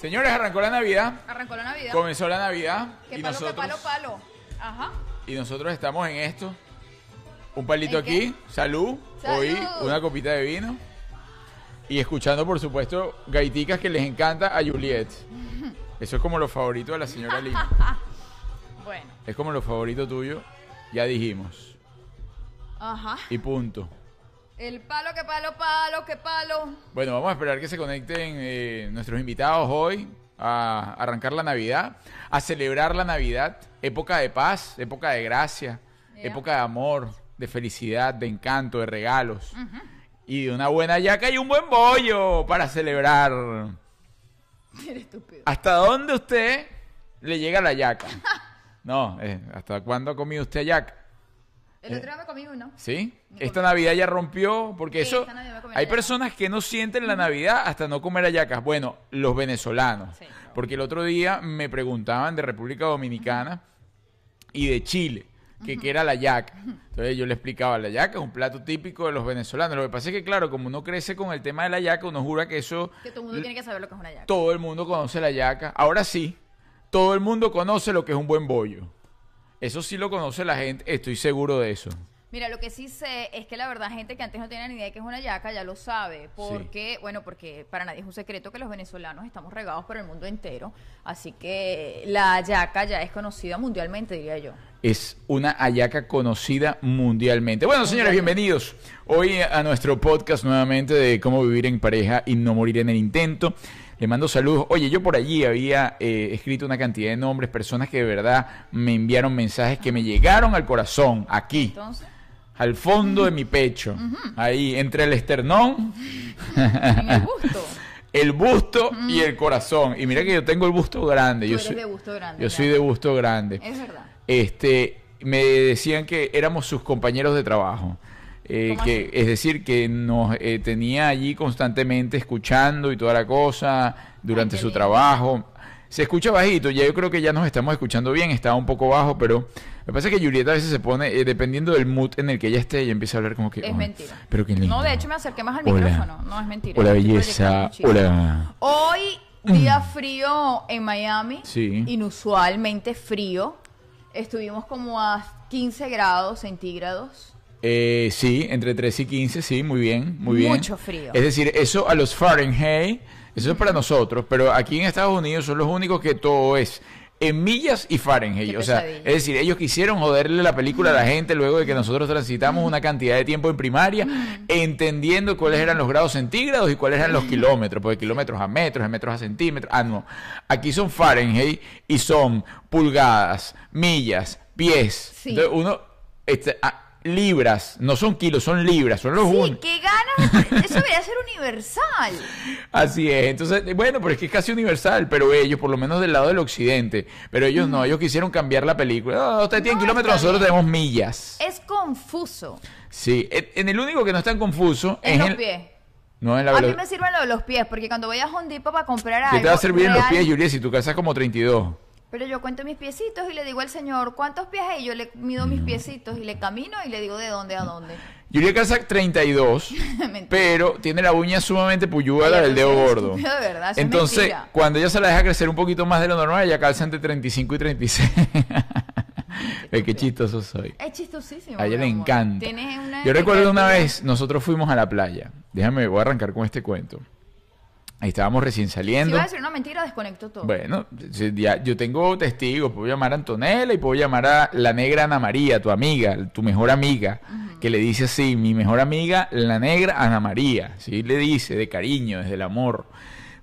Señores, arrancó la Navidad. Arrancó la Navidad. Comenzó la Navidad. ¿Qué y palo, nosotros, qué palo, palo? Ajá. Y nosotros estamos en esto. Un palito aquí. Salud. Salud. Hoy una copita de vino. Y escuchando, por supuesto, gaiticas que les encanta a Juliet. Eso es como lo favorito de la señora Lima. Bueno. Es como lo favorito tuyo. Ya dijimos. Ajá. Y punto. El palo, qué palo, palo, qué palo. Bueno, vamos a esperar que se conecten eh, nuestros invitados hoy a arrancar la Navidad, a celebrar la Navidad, época de paz, época de gracia, época de amor, de felicidad, de encanto, de regalos y de una buena yaca y un buen bollo para celebrar. Eres estúpido. ¿Hasta dónde usted le llega la yaca? No, eh, ¿hasta cuándo ha comido usted yaca? El otro día me comí uno. ¿Sí? Me Esta comí. Navidad ya rompió, porque Sí, eso... Hay personas que no sienten la Navidad hasta no comer hallacas. Bueno, los venezolanos. Sí. Porque el otro día me preguntaban de República Dominicana y de Chile, que qué era la yaca. Entonces yo le explicaba, la yaca es un plato típico de los venezolanos. Lo que pasa es que, claro, como uno crece con el tema de la yaca, uno jura que eso... Que todo el mundo tiene que saber lo que es una yaca. Todo el mundo conoce la yaca. Ahora sí, todo el mundo conoce lo que es un buen bollo. Eso sí lo conoce la gente, estoy seguro de eso. Mira, lo que sí sé es que la verdad, gente que antes no tenía ni idea de que es una yaca, ya lo sabe. Porque, bueno, porque para nadie es un secreto que los venezolanos estamos regados por el mundo entero. Así que la yaca ya es conocida mundialmente, diría yo. es una hallaca conocida mundialmente. Bueno, señores, bienvenidos hoy a nuestro podcast nuevamente de cómo vivir en pareja y no morir en el intento. Le mando saludos. Oye, yo por allí había eh, escrito una cantidad de nombres, personas que de verdad me enviaron mensajes que me llegaron al corazón, aquí, Entonces, al fondo de mi pecho, ahí, entre el esternón, en el busto y el corazón. Y mira que yo tengo el busto grande. Tú yo eres soy, de gusto grande. Yo ya. soy de busto grande. Es verdad. este, me decían que éramos sus compañeros de trabajo. Eh, ¿Cómo que, es decir, que nos eh, tenía allí constantemente escuchando y toda la cosa durante su lindo. trabajo. Se escucha bajito, ya yo creo que ya nos estamos escuchando bien, estaba un poco bajo, pero me pasa que Julieta a veces se pone, eh, dependiendo del mood en el que ella esté, ella empieza a hablar como que... Es "Ay, mentira. Pero qué lindo. No, de hecho me acerqué más al Hola. micrófono. No, es mentira. Hola, belleza. Hola. Hoy, día frío en Miami. Sí. Inusualmente frío. Estuvimos como a 15 grados centígrados. Eh, sí, entre 3 y 15, sí, muy bien, muy bien. Mucho frío. Es decir, eso a los Fahrenheit, eso es para nosotros, pero aquí en Estados Unidos son los únicos que todo es en millas y Fahrenheit. O sea, es decir, ellos quisieron joderle la película a la gente luego de que nosotros transitamos una cantidad de tiempo en primaria, entendiendo cuáles eran los grados centígrados y cuáles eran los kilómetros, porque kilómetros a metros, a metros a centímetros. Ah, no. Aquí son Fahrenheit y son pulgadas, millas, pies. Sí. Entonces, uno, este, ah, libras, no son kilos, son libras, son los Sí, un- qué ganas. Eso debería ser universal. Así es, entonces, bueno, pero es que es casi universal, pero ellos, por lo menos del lado del occidente, pero ellos no, ellos quisieron cambiar la película. No, ustedes tienen No, kilómetros, nosotros bien. tenemos millas. Es confuso. Sí, en el único que no es tan confuso En es los el- pies. No en la A mí me sirven lo de los pies, porque cuando voy a Home Depot para comprar algo. ¿Qué te va a servir en los pies, Julia, si tu casa es como 32? Pero yo cuento mis piecitos y le digo al señor, ¿cuántos pies hay? Yo le mido mis piecitos y le camino y le digo de dónde a dónde. Julia calza 32, Mentira. pero tiene la uña sumamente Ella la del dedo gordo. de verdad, Entonces, mentira. cuando ella se la deja crecer un poquito más de lo normal, ella calza entre 35 y 36. Ve qué chistoso soy. Es chistosísimo. A ella le amor. encanta. Una Yo recuerdo una vez, nosotros fuimos a la playa. Déjame, voy a arrancar con este cuento. Ahí estábamos recién Si saliendo. vas a decir una mentira, desconecto todo. Bueno, si ya- yo tengo testigos, puedo llamar a Antonella y puedo llamar a la negra Ana María, tu amiga, tu mejor amiga, que le dice así, mi mejor amiga, la negra Ana María, ¿sí? Le dice de cariño, desde el amor.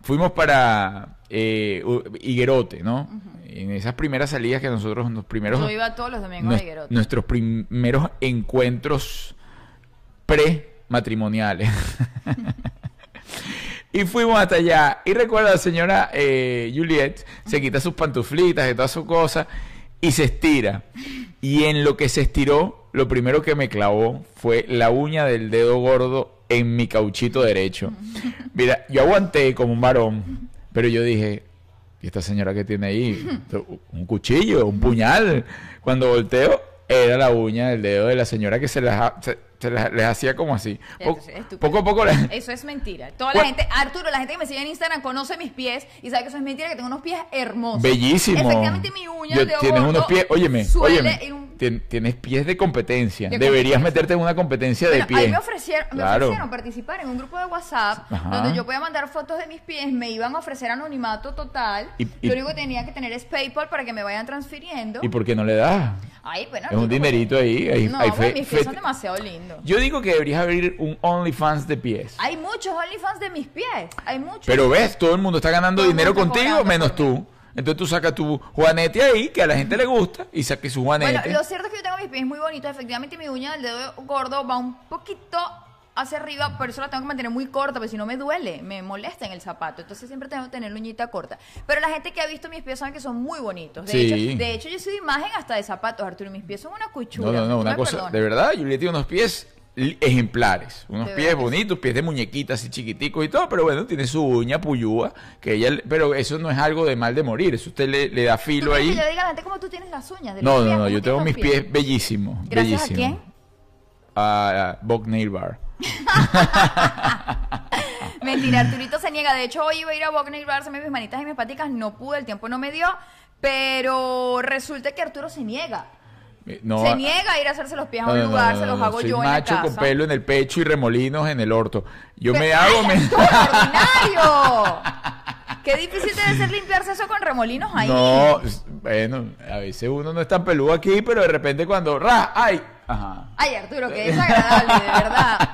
Fuimos para eh, Higuerote, ¿no? En esas primeras salidas que nosotros, los primeros... Yo iba todos los domingos a Higuerote. nuestros primeros encuentros pre-matrimoniales. y fuimos hasta allá. Y recuerda, la señora eh, Juliet se quita sus pantuflitas y todas sus cosas y se estira. Y en lo que se estiró, lo primero que me clavó fue la uña del dedo gordo en mi cauchito derecho. Mira, yo aguanté como un varón, pero yo dije, ¿y esta señora que tiene ahí? Un cuchillo, un puñal. Cuando volteo, era la uña del dedo de la señora que se se, les hacía como así. poco a poco. Eso es mentira. Toda la gente, Arturo, la gente que me sigue en Instagram conoce mis pies y sabe que eso es mentira, que tengo unos pies hermosos. Bellísimo. Efectivamente, mi uña de Tienes unos pies, óyeme, óyeme tienes pies de competencia. Deberías meterte en una competencia de pies. A mí me ofrecieron, me ofrecieron participar en un grupo de WhatsApp donde yo podía mandar fotos de mis pies, me iban a ofrecer anonimato total. Y, lo único que tenía que tener es PayPal para que me vayan transfiriendo. ¿Y por qué no le das? Ay, bueno, es un dinerito ahí. Hay, no, mis pies son demasiado lindos. Yo digo que deberías abrir un OnlyFans de pies. Hay muchos OnlyFans de mis pies. Hay muchos. Pero ves, todo el mundo está ganando dinero contigo, menos tú. Entonces tú sacas tu juanete ahí, que a la gente le gusta, y saques su juanete. Bueno, lo cierto es que yo tengo mis pies muy bonitos. Efectivamente, mi uña del dedo gordo va un poquito hacia arriba, por eso la tengo que mantener muy corta, porque si no me duele, me molesta en el zapato. Entonces siempre tengo que tener la uñita corta. Pero la gente que ha visto mis pies sabe que son muy bonitos. De, hecho, de hecho, yo soy imagen hasta de zapatos, Arturo. Mis pies son una cuchura. No, no, no, una cosa. De verdad, yo le tengo unos pies ejemplares, unos pies bonitos, pies de muñequitas y chiquiticos y todo, pero bueno, tiene su uña puyúa, que ella, pero eso no es algo de mal de morir, eso usted le, le da filo ahí. Que diga a la gente cómo tú tienes las uñas. De no, no, no, yo tengo mis pies, bellísimos. ¿Gracias a quién? A, Bob Nail Bar. Mentira, Arturito se niega. De hecho, hoy iba a ir a Bar, se me mis manitas y mis paticas, no pude, el tiempo no me dio, pero resulta que Arturo se niega. se niega a ir a hacerse los pies a un lugar, se los hago yo en la casa. con pelo en el pecho y remolinos en el orto. Yo me hago... Me... ¡Extraordinario! Qué difícil debe ser limpiarse eso con remolinos ahí. No, bueno, a veces uno no es tan peludo aquí, pero de repente cuando... ¡Ra! ¡Ay! Ajá. Ay, Arturo, qué desagradable, de verdad.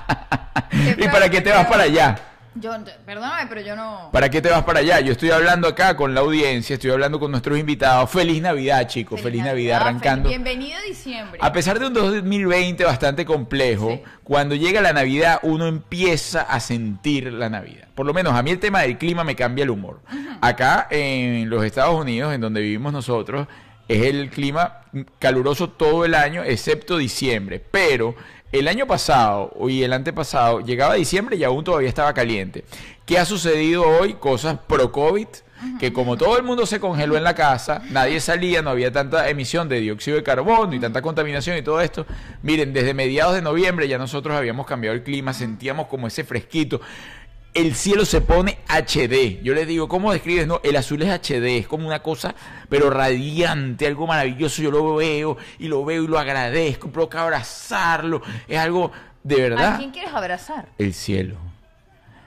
¿Y para qué te vas para allá? Yo, perdóname, pero yo no. ¿Para qué te vas para allá? Yo estoy hablando acá con la audiencia, estoy hablando con nuestros invitados. Feliz Navidad, chicos. Feliz, Navidad, arrancando. Bienvenido a diciembre. A pesar de un 2020 bastante complejo, cuando llega la Navidad uno empieza a sentir la Navidad. Por lo menos a mí el tema del clima me cambia el humor. Acá en los Estados Unidos, en donde vivimos nosotros, es el clima caluroso todo el año, excepto diciembre. Pero el año pasado y el antepasado llegaba diciembre y aún todavía estaba caliente. ¿Qué ha sucedido hoy? Cosas pro COVID. Que como todo el mundo se congeló en la casa, nadie salía, no había tanta emisión de dióxido de carbono y tanta contaminación y todo esto. Miren, desde mediados de noviembre ya nosotros habíamos cambiado el clima, sentíamos como ese fresquito el cielo se pone HD. Yo les digo, ¿cómo describes? No, el azul es HD, es como una cosa, pero radiante, algo maravilloso. Yo lo veo y lo veo y lo agradezco, provoca abrazarlo. Es algo de verdad. ¿A quién quieres abrazar? El cielo.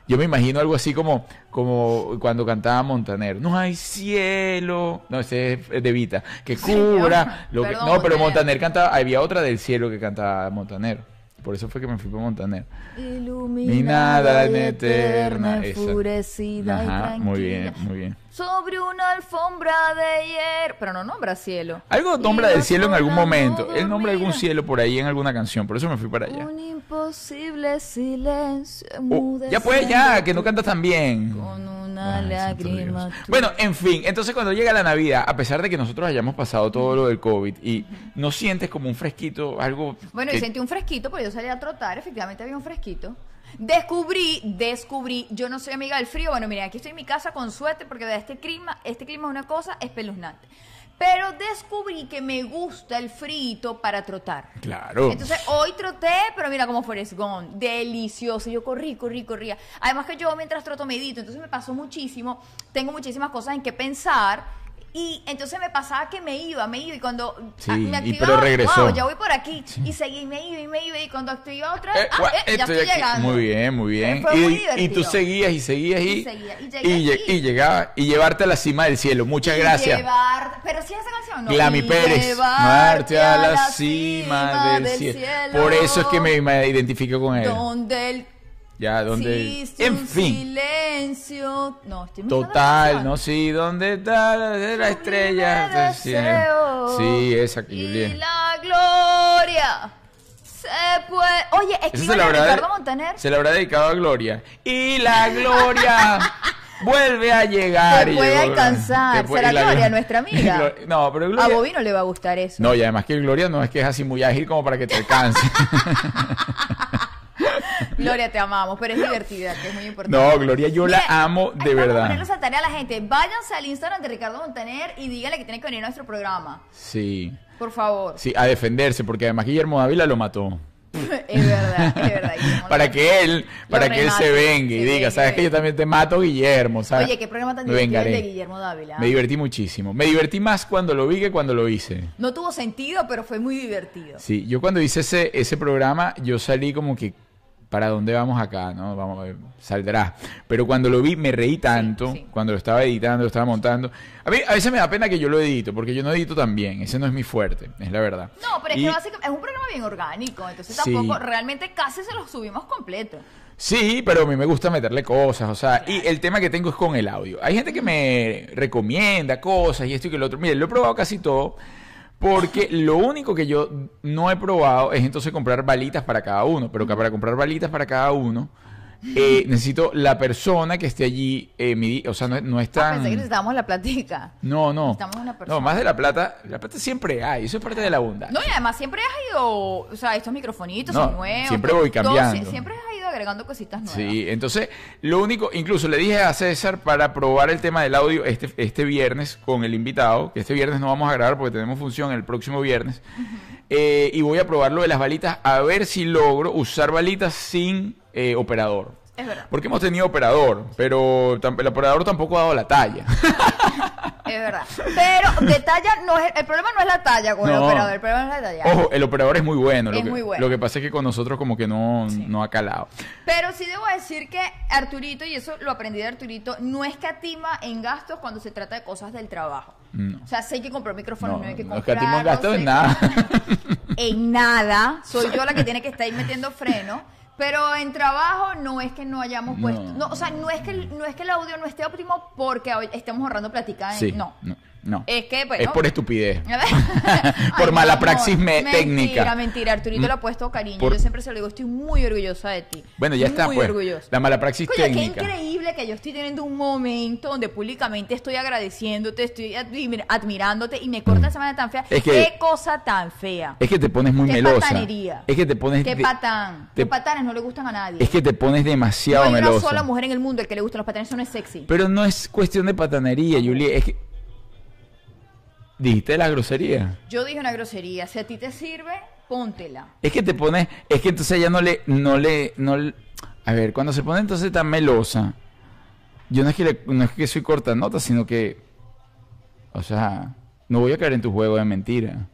Yo me imagino algo así como, como cuando cantaba Montaner. No hay cielo. No, ese es de Vita. Que cubra. Lo que, no, pero Montaner cantaba. Había otra del cielo que cantaba Montaner. Por eso fue que me fui para Montaner. Iluminada en eterna, enfurecida y tranquila. Muy bien, muy bien. Sobre una alfombra de hierro. Pero no nombra cielo. Algo nombra del cielo en algún momento. Él nombra algún cielo por ahí en alguna canción. Por eso me fui para allá. Un imposible silencio. Oh, ya puede, ya, que no canta tan bien. Con una lágrima. Bueno, en fin, entonces cuando llega la Navidad, a pesar de que nosotros hayamos pasado todo lo del COVID y no sientes como un fresquito, algo. Bueno, y sentí un fresquito porque yo salí a trotar, efectivamente había un fresquito. Descubrí, descubrí, yo no soy amiga del frío, bueno, mira, aquí estoy en mi casa con suerte porque de este clima, este clima es una cosa espeluznante. Pero descubrí que me gusta el frito para trotar. Claro. Entonces hoy troté, pero mira cómo fue Gone. Delicioso. Yo corrí, corrí, corría. Además que yo mientras troto medito, entonces me pasó muchísimo. Tengo muchísimas cosas en que pensar y entonces me pasaba que me iba, me iba y cuando sí, me activaba, y pero regresó. Wow, ya voy por aquí. Y seguí, me iba y me iba y cuando activaba otra eh, ah, eh, ya estoy aquí. llegando. Muy bien, muy bien. Fue y, muy y tú seguías y seguías y, y, seguía, y, llegué, y, y, llegaba y llevarte a la cima del cielo. Muchas gracias. Llevar, pero sí esa canción, ¿no? Glami Pérez. Llevarte a la cima, del, cielo. cielo. Por eso es que me, me identifico con él. Donde el ya, donde. en fin. Silencio. No, estoy Total, no, sí, ¿dónde está la estrella? Sí, esa que Y la gloria. Se puede. Oye, escríbale a Ricardo Montaner. Se le habrá dedicado a Gloria. Y la gloria. vuelve a llegar. Te puede alcanzar. te puede- ¿Será la- Gloria nuestra amiga? No, pero A Gloria... Bobby no le va a gustar eso. No, y además que Gloria no es que es así muy ágil como para que te alcance. Gloria, te amamos, pero es divertida, que es muy importante. No, Gloria, yo la amo de a verdad. ponerle esa tarea a la gente. Váyanse al Instagram de Ricardo Montaner y díganle que tiene que venir a nuestro programa. Sí, Por favor. sí, a defenderse, porque además Guillermo Dávila lo mató. es verdad, es verdad. Guillermo Para que él, para que él se venga y diga, sabes que yo también te mato, Guillermo, ¿sabes? Oye, qué programa tan divertido de Guillermo Dávila. Me divertí muchísimo. Me divertí más cuando lo vi que cuando lo hice. No tuvo sentido, pero fue muy divertido. Sí, yo cuando hice ese, ese programa, yo salí como que, ¿para dónde vamos acá? ¿No? Vamos a ver, saldrá. Pero cuando lo vi, me reí tanto, sí. cuando lo estaba editando, lo estaba montando. A mí a veces me da pena que yo lo edito, porque yo no edito tan bien. Ese no es mi fuerte, es la verdad. No, pero es Y- que básicamente es un programa bien orgánico, entonces Sí. tampoco, realmente casi se lo subimos completo. Sí, pero a mí me gusta meterle cosas, o sea, y el tema que tengo es con el audio. Hay gente que me recomienda cosas y esto y que lo otro. Mire, lo he probado casi todo, porque lo único que yo no he probado es entonces comprar balitas para cada uno, pero que para comprar balitas para cada uno eh, necesito la persona que esté allí, eh, o sea, no, no es Ah, pensé que necesitábamos la platica. No, no. Necesitamos una persona. No, más de la plata, la plata siempre hay, eso es parte de la abundancia. No, y además siempre has ido, o sea, estos microfonitos No, son nuevos. siempre voy todo- cambiando. siempre has ido agregando cositas nuevas. Sí, entonces lo único, incluso le dije a César para probar el tema del audio este, este viernes con el invitado, que este viernes no vamos a grabar porque tenemos función el próximo viernes, eh, y voy a probar lo de las balitas a ver si logro usar balitas sin eh, operador. Es verdad, Porque hemos tenido operador, pero el operador tampoco ha dado la talla. es verdad. Pero de talla, no es, el problema no es la talla con el No. operador, el problema es la talla. Ojo, el operador es muy bueno. Lo Es que, muy bueno. Lo que pasa es que con nosotros como que no, no ha calado. Pero sí debo decir que Arturito, y eso lo aprendí de Arturito, no escatima en gastos cuando se trata de cosas del trabajo. No. O sea, sé que comprar micrófonos, No, no, hay que no comprar. escatimos gastos en nada. en nada. Soy yo la que tiene que estar ahí metiendo freno. Pero en trabajo no es que no hayamos No. puesto. No, o sea, no es que no es que el audio no esté óptimo porque hoy estemos ahorrando plática. en- Sí, No. no, no. Es que, bueno. es por estupidez. Por Ay, mala amor. praxis me- mentira, técnica. Mentira, Arturito Mm. le ha puesto cariño. Por- Yo siempre se lo digo, estoy muy orgullosa de ti. Bueno, ya está, Muy pues. orgullosa. La mala praxis qué técnica. increíble que yo estoy teniendo un momento donde públicamente estoy agradeciéndote, estoy admir- admirándote y me corta esa manera tan fea. Es que- qué cosa tan fea. Es que te pones muy Qué melosa. patanería. Es que te pones. Qué de- patán. te- Los patanes no le gustan a nadie. Es que te pones no demasiado hay una melosa. sola mujer en el mundo al que le gustan los patanes, eso no es sexy. Pero no es cuestión de patanería, Julie. Es que. Dijiste la grosería. Yo dije una grosería, si a ti te sirve, póntela. Es que te pones. Es que entonces ella no le. No le. No le- a ver, cuando se pone entonces tan melosa. Yo no es que, le- no es que soy corta nota, sino que. O sea. No voy a caer en tu juego de mentira.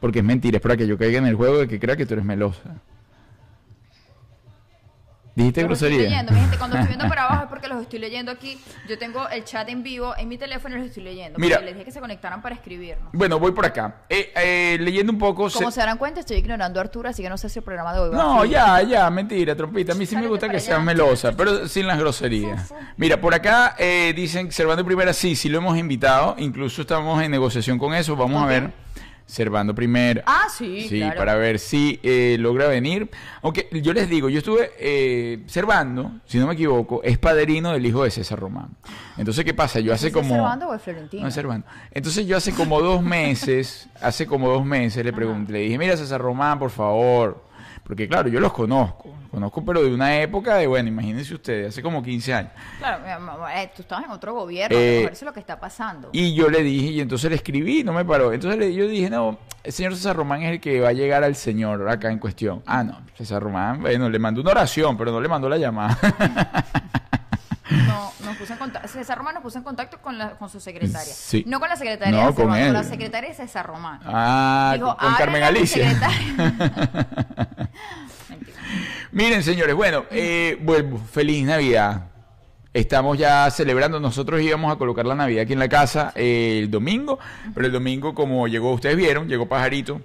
Porque es mentira, es para que yo caiga en el juego de que crea que tú eres melosa. ¿Dijiste Los estoy grosería? leyendo, mi gente, cuando estoy viendo para abajo es porque los estoy leyendo aquí. Yo tengo el chat en vivo en mi teléfono y los estoy leyendo. Mira. Porque les dije que se conectaran para escribirnos. Bueno, voy por acá. Eh, eh, leyendo un poco. se- Como se darán cuenta, estoy ignorando a Arturo, así que no sé si el programa de hoy va a No, fluir. ya, ya, mentira, trompita. A mí sí me gusta que seas melosa, pero sin las groserías. Mira, por acá eh, dicen Servando Primera, sí, sí lo hemos invitado. Incluso estamos en negociación con eso. Vamos a ¿Con ver. Servando Primera. Ah, sí, Sí, claro. para ver si eh, logra venir. Aunque yo les digo, yo estuve eh, Servando, si no me equivoco, es padrino del hijo de César Román. Entonces, ¿qué pasa? Yo hace ¿Es como... Servando o es Florentino? No es Servando. Entonces yo hace como dos meses, hace como dos meses le pregunté, le dije, mira César Román, por favor. Porque claro, yo los conozco. Conozco, pero de una época de, bueno, imagínense ustedes, hace como 15 años. Claro, eh, tú estabas en otro gobierno, Eh, eso es lo que está pasando. Y yo le dije, y entonces le escribí, no me paró. Entonces le, yo dije, no, el señor César Román es el que va a llegar al señor acá en cuestión. Ah, no, César Román, bueno, le mandó una oración, pero no le mandó la llamada. No, nos puso en contacto, César Román nos puso en contacto con, la, con su secretaria. Sí. No con la secretaria No, de César con Román, él. la secretaria de César Román. ah, Dijo, con, con Carmen "Háblale a mi Alicia. secretaria". Mentira. Miren, señores, bueno, eh, vuelvo. Feliz Navidad. Estamos ya celebrando. Nosotros íbamos a colocar la Navidad aquí en la casa eh, el domingo, pero el domingo, como llegó, ustedes vieron, llegó Pajarito.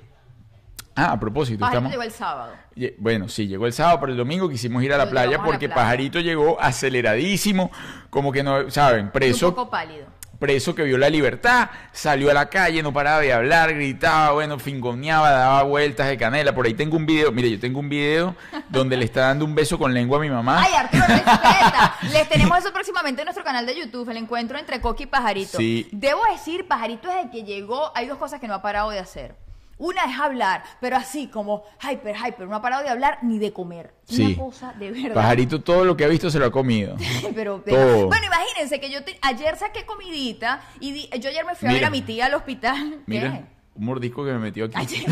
Ah, a propósito, Pajarito estamos. llegó el sábado. Bueno, sí, llegó el sábado, pero el domingo quisimos ir a la playa la porque playa. Pajarito llegó aceleradísimo, como que no, ¿saben? Un Preso, poco pálido. Preso que vio la libertad, salió a la calle, no paraba de hablar, gritaba, bueno, fingoneaba, daba vueltas de canela. Por ahí tengo un video, mire, yo tengo un video donde le está dando un beso con lengua a mi mamá. Ay, Arturo, respeta. Les tenemos eso próximamente en nuestro canal de YouTube, el encuentro entre Coqui y Pajarito. Sí. Debo decir, Pajarito desde que llegó, hay dos cosas que no ha parado de hacer. Una es hablar, pero así como hyper, hyper, no ha parado de hablar ni de comer. Sí. Una cosa de verdad. Pajarito todo lo que ha visto se lo ha comido. Pero, Todo. bueno, imagínense que yo te- ayer saqué comidita y di- yo ayer me fui a Mira. ver a mi tía al hospital. Mira, ¿Qué? Un mordisco que me metió aquí. Ayer,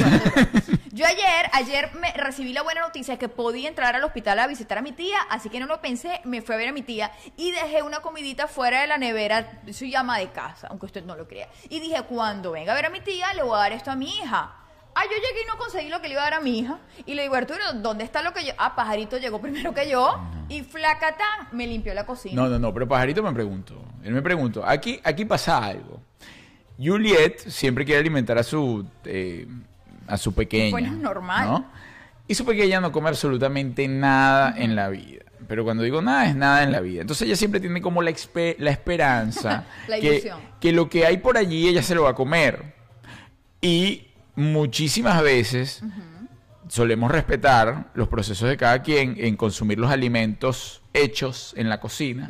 yo ayer, ayer me recibí la buena noticia que podía entrar al hospital a visitar a mi tía, así que no lo pensé, me fui a ver a mi tía y dejé una comidita fuera de la nevera, soy llama de casa, aunque usted no lo crea. Y dije, cuando venga a ver a mi tía, le voy a dar esto a mi hija. Ah, yo llegué y no conseguí lo que le iba a dar a mi hija. Y le digo, Arturo, ¿dónde está lo que yo? Ah, Pajarito llegó primero que yo. Y flacatán me limpió la cocina. No, no, no, pero Pajarito me preguntó. Él me preguntó, aquí, aquí pasa algo. Juliet siempre quiere alimentar a su, eh, a su pequeña. Bueno, es normal. ¿no? Y su pequeña no come absolutamente nada en la vida. Pero cuando digo nada, es nada en la vida. Entonces ella siempre tiene como la, la esperanza La que, que lo que hay por allí ella se lo va a comer. Y muchísimas veces solemos respetar los procesos de cada quien en consumir los alimentos hechos en la cocina.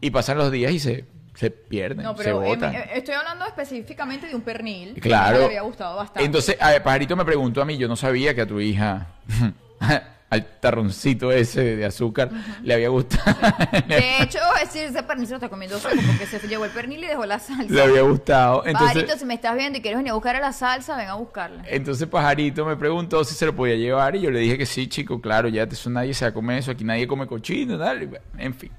Y pasan los días y se, se pierden, No, se pero eh, botan. eh, estoy hablando específicamente de un pernil. que Claro. me había gustado bastante. Entonces, a ver, Pajarito me preguntó a mí, yo no sabía que a tu hija, al tarroncito ese de azúcar, le había gustado. De hecho, es decir, ese pernil se lo está comiendo solo porque se llevó el pernil y dejó la salsa. le había gustado. Entonces, Pajarito, si me estás viendo y quieres venir a buscar a la salsa, ven a buscarla. entonces Pajarito me preguntó si se lo podía llevar y yo le dije que sí, chico, claro, ya eso nadie se va a comer eso, aquí nadie come cochino, bueno, en fin.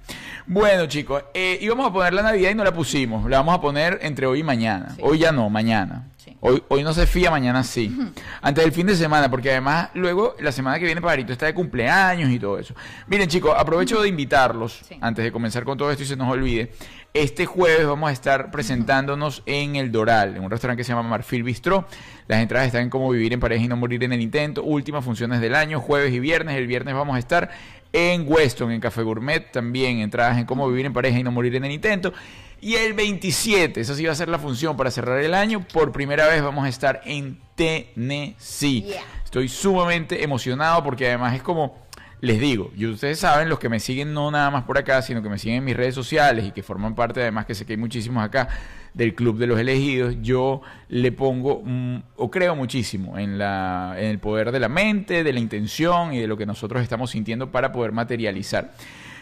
Bueno, chicos, eh, íbamos a poner la Navidad y no la pusimos, la vamos a poner entre hoy y mañana. Sí. Hoy ya no, mañana. Hoy, hoy no se fía, mañana sí. Antes del fin de semana, porque además luego la semana que viene Pajarito está de cumpleaños y todo eso. Miren chicos, aprovecho de invitarlos, Sí. antes de comenzar con todo esto y se nos olvide, este jueves vamos a estar presentándonos en El Doral, en un restaurante que se llama Marfil Bistró. Las entradas están en Cómo Vivir en Pareja y No Morir en el Intento. Últimas funciones del año, jueves y viernes. El viernes vamos a estar en Weston, en Café Gourmet, también entradas en Cómo Vivir en Pareja y No Morir en el Intento. Y el 27, esa sí va a ser la función para cerrar el año. Por primera vez vamos a estar en Tennessee. Yeah. Estoy sumamente emocionado porque además es como, les digo, y ustedes saben, los que me siguen no nada más por acá, sino que me siguen en mis redes sociales y que forman parte además, que sé que hay muchísimos acá, del Club de los Elegidos, yo le pongo, mm, o creo muchísimo en, la, en el poder de la mente, de la intención y de lo que nosotros estamos sintiendo para poder materializar.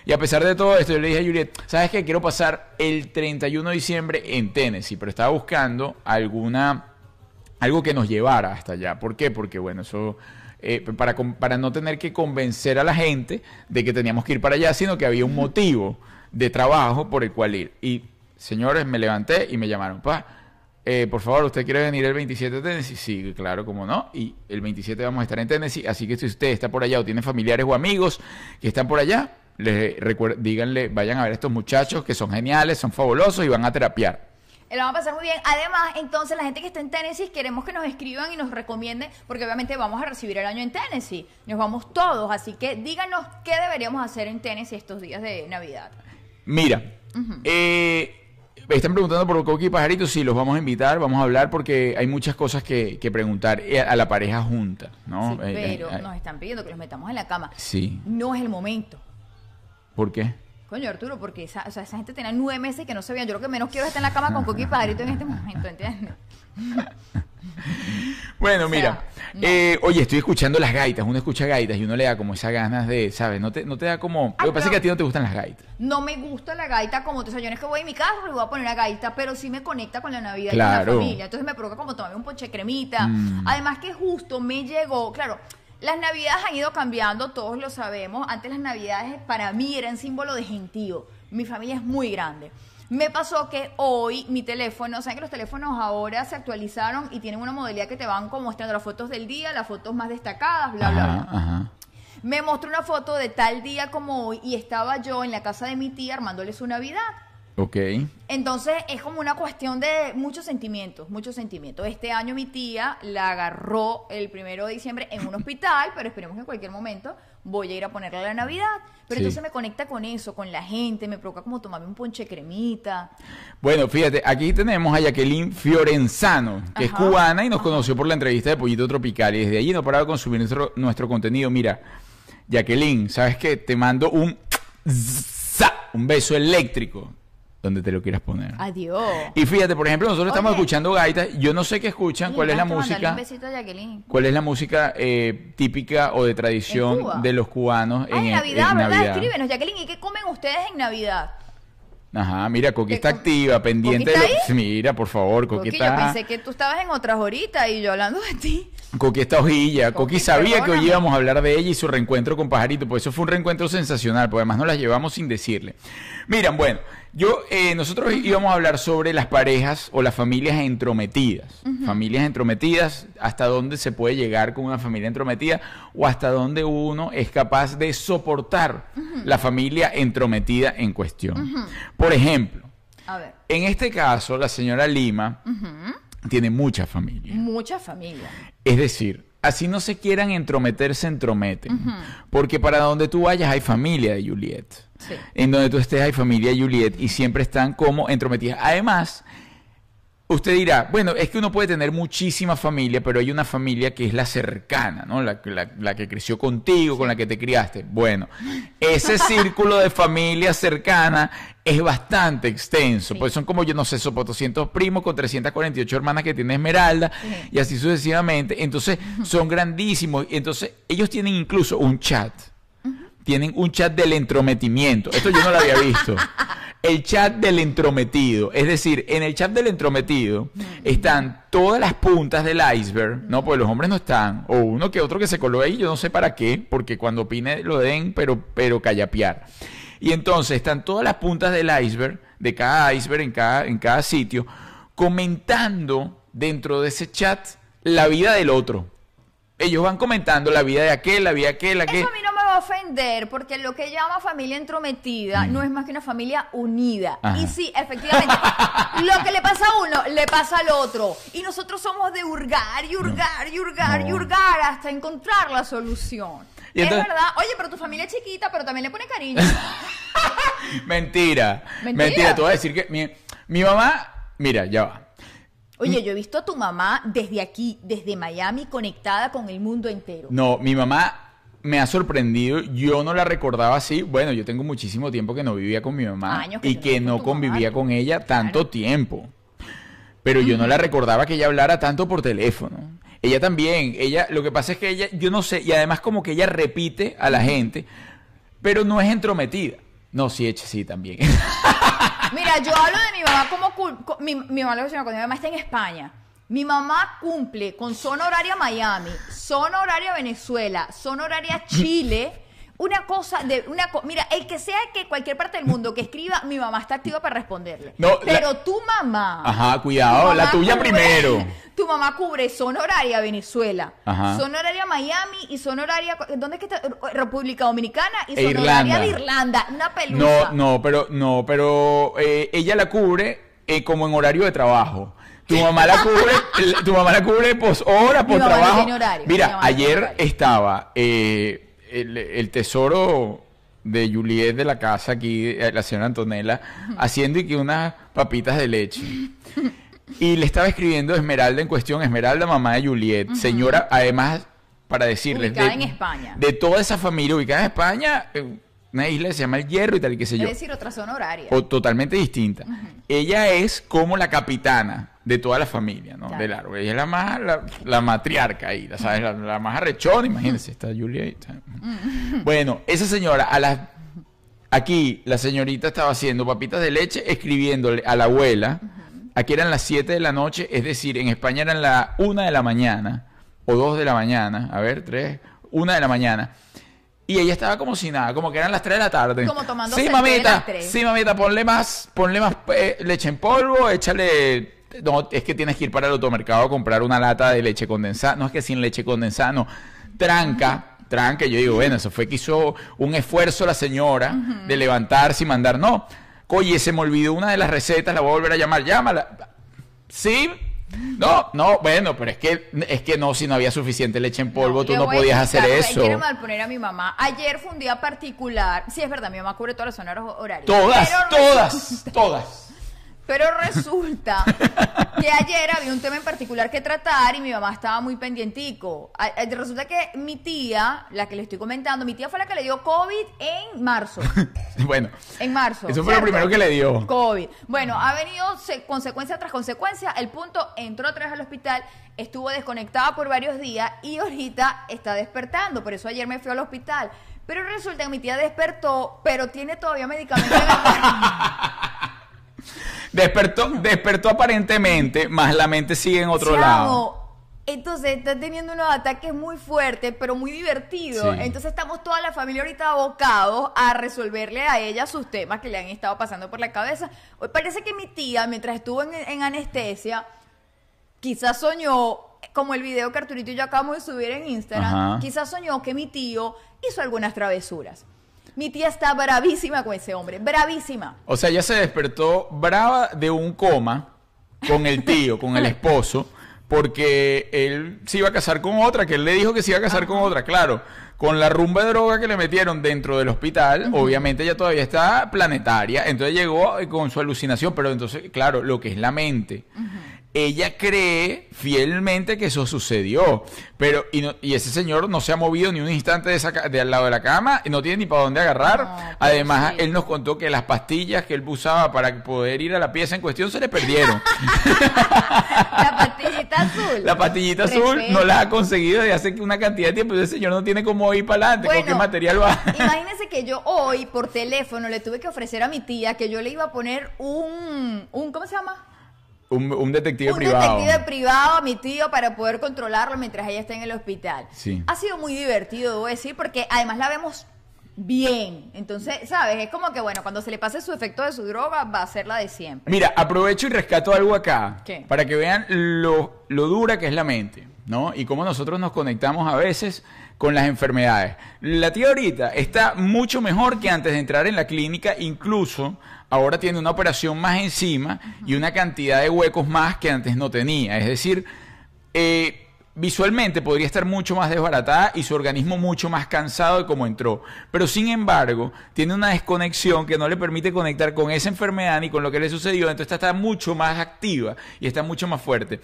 Y a pesar de todo esto, yo le dije a Juliet, ¿sabes qué? Quiero pasar el 31 de diciembre en Tennessee, pero estaba buscando alguna algo que nos llevara hasta allá. ¿Por qué? Porque, bueno, eso, eh, para, para no tener que convencer a la gente de que teníamos que ir para allá, sino que había un motivo de trabajo por el cual ir. Y, señores, me levanté y me llamaron, pa, eh, por favor, ¿usted quiere venir el 27 de Tennessee? Sí, claro, como no. Y el 27 vamos a estar en Tennessee, así que si usted está por allá o tiene familiares o amigos que están por allá, les díganle, vayan a ver a estos muchachos que son geniales, son fabulosos y van a terapiar. Eh, La vamos a pasar muy bien. Además, entonces, la gente que está en Tennessee, queremos que nos escriban y nos recomienden, porque obviamente vamos a recibir el año en Tennessee. Nos vamos todos, así que díganos qué deberíamos hacer en Tennessee estos días de Navidad. Mira, eh, están preguntando por Coqui y Pajarito, sí, los vamos a invitar, vamos a hablar porque hay muchas cosas que, que preguntar eh, a la pareja junta, ¿no? Sí, Eh, pero eh, nos están pidiendo que los metamos en la cama. Sí, No es el momento. ¿Por qué? Coño, Arturo, porque esa, o sea, esa gente tenía nueve meses que no se veían. Yo lo que menos quiero es estar en la cama con Coqui y Pajarito en este momento, ¿entiendes? Bueno, O sea, mira, no. eh, oye, estoy escuchando las gaitas, uno escucha gaitas y uno le da como esas ganas de, ¿sabes? No te, no te da como... Lo que pasa es que a ti no te gustan las gaitas. No me gusta la gaita como, o sea, yo no es que voy a mi casa y le voy a poner una gaita, pero sí me conecta con la Navidad y Claro. con la familia. Entonces me provoca como tomarme un ponche cremita. Mm. Además que justo me llegó, claro, las Navidades han ido cambiando, todos lo sabemos. Antes las Navidades para mí eran símbolo de gentío. Mi familia es muy grande. Me pasó que hoy mi teléfono, saben que los teléfonos ahora se actualizaron y tienen una modalidad que te van como mostrando las fotos del día, las fotos más destacadas, bla, bla, bla. Ajá. Me mostró una foto de tal día como hoy y estaba yo en la casa de mi tía armándole su Navidad. Ok. Entonces es como una cuestión de muchos sentimientos, muchos sentimientos. Este año mi tía la agarró el primero de diciembre en un hospital, pero esperemos que en cualquier momento voy a ir a ponerle la Navidad. Pero Sí. entonces me conecta con eso, con la gente, me provoca como tomarme un ponche cremita. Bueno, fíjate, aquí tenemos a Jacqueline Fiorenzano, que es cubana y nos ajá. conoció por la entrevista de Pollito Tropical. Y desde allí no ha parado de consumir nuestro, nuestro contenido. Mira, Jacqueline, ¿sabes qué? Te mando un, un beso eléctrico donde te lo quieras poner. Adiós. Y fíjate, por ejemplo, nosotros estamos escuchando gaitas. Yo no sé qué escuchan, Oye, cuál es la música. Un besito a Jacqueline. ¿Cuál es la música eh, típica o de ¿En tradición de los cubanos Ay, en, Navidad, en ¿verdad? Navidad? Escríbenos, Jacqueline, ¿y qué comen ustedes en Navidad? Ajá, mira, Coqui ¿Qué está activa, pendiente ¿Coqui de lo-? Mira, por favor, Coqui yo está... pensé que tú estabas en otras horitas y yo hablando de ti. Coqui está hojilla. Coqui Coqui, sabía que hoy íbamos a hablar de ella y su reencuentro con Pajarito. Pues eso fue un reencuentro sensacional, porque además nos las llevamos sin decirle. Miran, bueno, yo, eh, nosotros íbamos a hablar sobre las parejas o las familias entrometidas. Familias entrometidas, hasta dónde se puede llegar con una familia entrometida o hasta dónde uno es capaz de soportar la familia entrometida en cuestión. Por ejemplo, A ver, en este caso, la señora Lima tiene mucha familia. mucha familia. Es decir, así no se quieran entrometer, se entrometen. Porque para donde tú vayas hay familia de Juliet. Sí. En donde tú estés hay familia de Juliet y siempre están como entrometidas. Además, usted dirá, bueno, es que uno puede tener muchísima familia, pero hay una familia que es la cercana, ¿no? La, la- la que creció contigo, con la que te criaste. Bueno, ese círculo de familia cercana es bastante extenso. Sí. Pues son como, yo no sé, son 200 primos con 348 hermanas que tiene Esmeralda Sí. y así sucesivamente. Entonces, son grandísimos. Y Entonces, ellos tienen incluso un chat. Tienen un chat del entrometimiento. Esto yo no lo había visto. El chat del entrometido. Es decir, en el chat del entrometido están todas las puntas del iceberg, ¿no? Porque los hombres no están. O uno que otro que se coló ahí, yo no sé para qué, porque cuando opine lo den, pero, pero callapear. Y entonces están todas las puntas del iceberg, de cada iceberg en cada, en cada sitio, comentando dentro de ese chat la vida del otro. Ellos van comentando la vida de aquel, la vida de aquel, aquel. Eso a mí no me va a ofender, porque lo que llama familia entrometida no es más que una familia unida. Mm. Ajá. Y sí, efectivamente, lo que le pasa a uno, le pasa al otro. Y nosotros somos de hurgar y hurgar y hurgar y hurgar hasta encontrar la solución. Y es verdad. Oye, pero tu familia es chiquita, pero también le pone cariño. Mentira. Mentira. Mentira. Te voy a decir que mi, mi mamá, mira, ya va. Oye, yo he visto a tu mamá desde aquí, desde Miami, conectada con el mundo entero. No, mi mamá me ha sorprendido. Yo no la recordaba así. Bueno, yo tengo muchísimo tiempo que no vivía con mi mamá que y que no convivía mamá. con ella tanto Claro. tiempo. Pero yo no la recordaba que ella hablara tanto por teléfono. Ella también, ella, lo que pasa es que ella, yo no sé, y además como que ella repite a la gente, pero no es entrometida. No, sí, eche, sí, también. Mira, yo hablo de mi mamá como... mi, mi mamá, lo que mi mamá está en España. Mi mamá cumple con zona horaria Miami, zona horaria Venezuela, zona horaria Chile. Una cosa de una co- mira, el que sea que cualquier parte del mundo que escriba, mi mamá está activa para responderle. No, la- Pero tu mamá. Ajá, cuidado, tu la tuya cubre- primero. Tu mamá cubre zona horaria Venezuela, Ajá. zona horaria Miami y zona horaria ¿dónde es que está? República Dominicana y zona horaria de Irlanda, una No, pelusa. no, pero no, pero eh, ella la cubre eh, como en horario de trabajo. Tu mamá la cubre, tu mamá la cubre Mi por mamá no trabajo. tiene horario, mi Mira, mamá no tiene ayer horario. estaba eh, el, el tesoro de Juliet de la casa aquí, eh, la señora Antonella, haciendo y que unas papitas de leche. Y le estaba escribiendo Esmeralda en cuestión, Esmeralda, mamá de Juliet, señora, además, para decirles, Ubicada de, en España. de toda esa familia ubicada en España, eh, una isla que se llama El Hierro y tal y qué sé yo Es decir, otra zona horaria. o totalmente distinta. Ella es como la capitana de toda la familia, ¿no? Del árbol. Ella es la más, la, la matriarca ahí, la, ¿sabes? La, la más arrechona, imagínense, está Julia ahí. está. Bueno, esa señora, a las... Aquí, la señorita estaba haciendo papitas de leche, escribiéndole a la abuela. Aquí eran las 7 de la noche, es decir, en España eran las 1 de la mañana, o 2 de la mañana, a ver, 3, 1 de la mañana. Y ella estaba como si nada, como que eran las 3 de la tarde. Como tomándose Sí, mamita, sí, mamita, ponle más, ponle más eh, leche en polvo, échale... No, es que tienes que ir para el automercado a comprar una lata de leche condensada. No es que sin leche condensada, no. Tranca, tranca. Yo digo, bueno, eso fue que hizo un esfuerzo la señora de levantarse y mandar. No, oye, se me olvidó una de las recetas, la voy a volver a llamar. Llámala. Sí, No, no, bueno, pero es que es que no, si no había suficiente leche en polvo, No, tú no podías hacer eso. Quiero malponer a mi mamá. Ayer fue un día particular. Sí, es verdad, mi mamá cubre todas las zonas horarias. Todas, todas, todas. Pero resulta que ayer había un tema en particular que tratar y mi mamá estaba muy pendientico. Resulta que mi tía, la que le estoy comentando, mi tía fue la que le dio COVID en marzo. Bueno, En marzo. Eso fue lo primero que le dio. COVID. Bueno, ha venido se- consecuencia tras consecuencia. El punto entró otra vez al hospital, estuvo desconectada por varios días y ahorita está despertando. Por eso ayer me fui al hospital. Pero resulta que mi tía despertó, pero tiene todavía medicamentos en la. despertó, despertó aparentemente, más la mente sigue en otro lado. Entonces está teniendo unos ataques muy fuertes, pero muy divertidos. Sí. Entonces estamos toda la familia ahorita abocados a resolverle a ella sus temas que le han estado pasando por la cabeza. Hoy Parece que mi tía, mientras estuvo en, en anestesia, quizás soñó, como el video que Arturito y yo acabamos de subir en Instagram, Ajá. quizás soñó que mi tío hizo algunas travesuras. Mi tía está bravísima con ese hombre, bravísima. O sea, ella se despertó brava de un coma con el tío, con el esposo, porque él se iba a casar con otra, que él le dijo que se iba a casar con otra, claro. Con la rumba de droga que le metieron dentro del hospital, obviamente ella todavía está planetaria, entonces llegó con su alucinación, pero entonces, claro, lo que es la mente. Ella cree fielmente que eso sucedió, pero y, no- y ese señor no se ha movido ni un instante de, esa de al lado de la cama, y no tiene ni para dónde agarrar. No, Además, él nos contó que las pastillas que él usaba para poder ir a la pieza en cuestión se le perdieron. La pastillita azul. la pastillita azul Respeta. no la ha conseguido desde hace una cantidad de tiempo. y Ese señor no tiene cómo ir para adelante. ¿Con Bueno, qué material va? Imagínense que yo hoy por teléfono le tuve que ofrecer a mi tía que yo le iba a poner un, un ¿cómo se llama? Un, un detective un privado. detective privado a mi tío para poder controlarlo mientras ella está en el hospital. Sí. Ha sido muy divertido, debo decir, porque además la vemos bien. Entonces, ¿sabes? Es como que, bueno, cuando se le pase su efecto de su droga, va a ser la de siempre. Mira, aprovecho y rescato algo acá. ¿Qué? Para que vean lo, lo dura que es la mente, ¿no? Y cómo nosotros nos conectamos a veces con las enfermedades. La tía ahorita está mucho mejor que antes de entrar en la clínica, incluso ahora tiene una operación más encima y una cantidad de huecos más que antes no tenía. Es decir, eh, visualmente podría estar mucho más desbaratada y su organismo mucho más cansado de como entró. Pero sin embargo, tiene una desconexión que no le permite conectar con esa enfermedad ni con lo que le sucedió. Entonces está mucho más activa y está mucho más fuerte.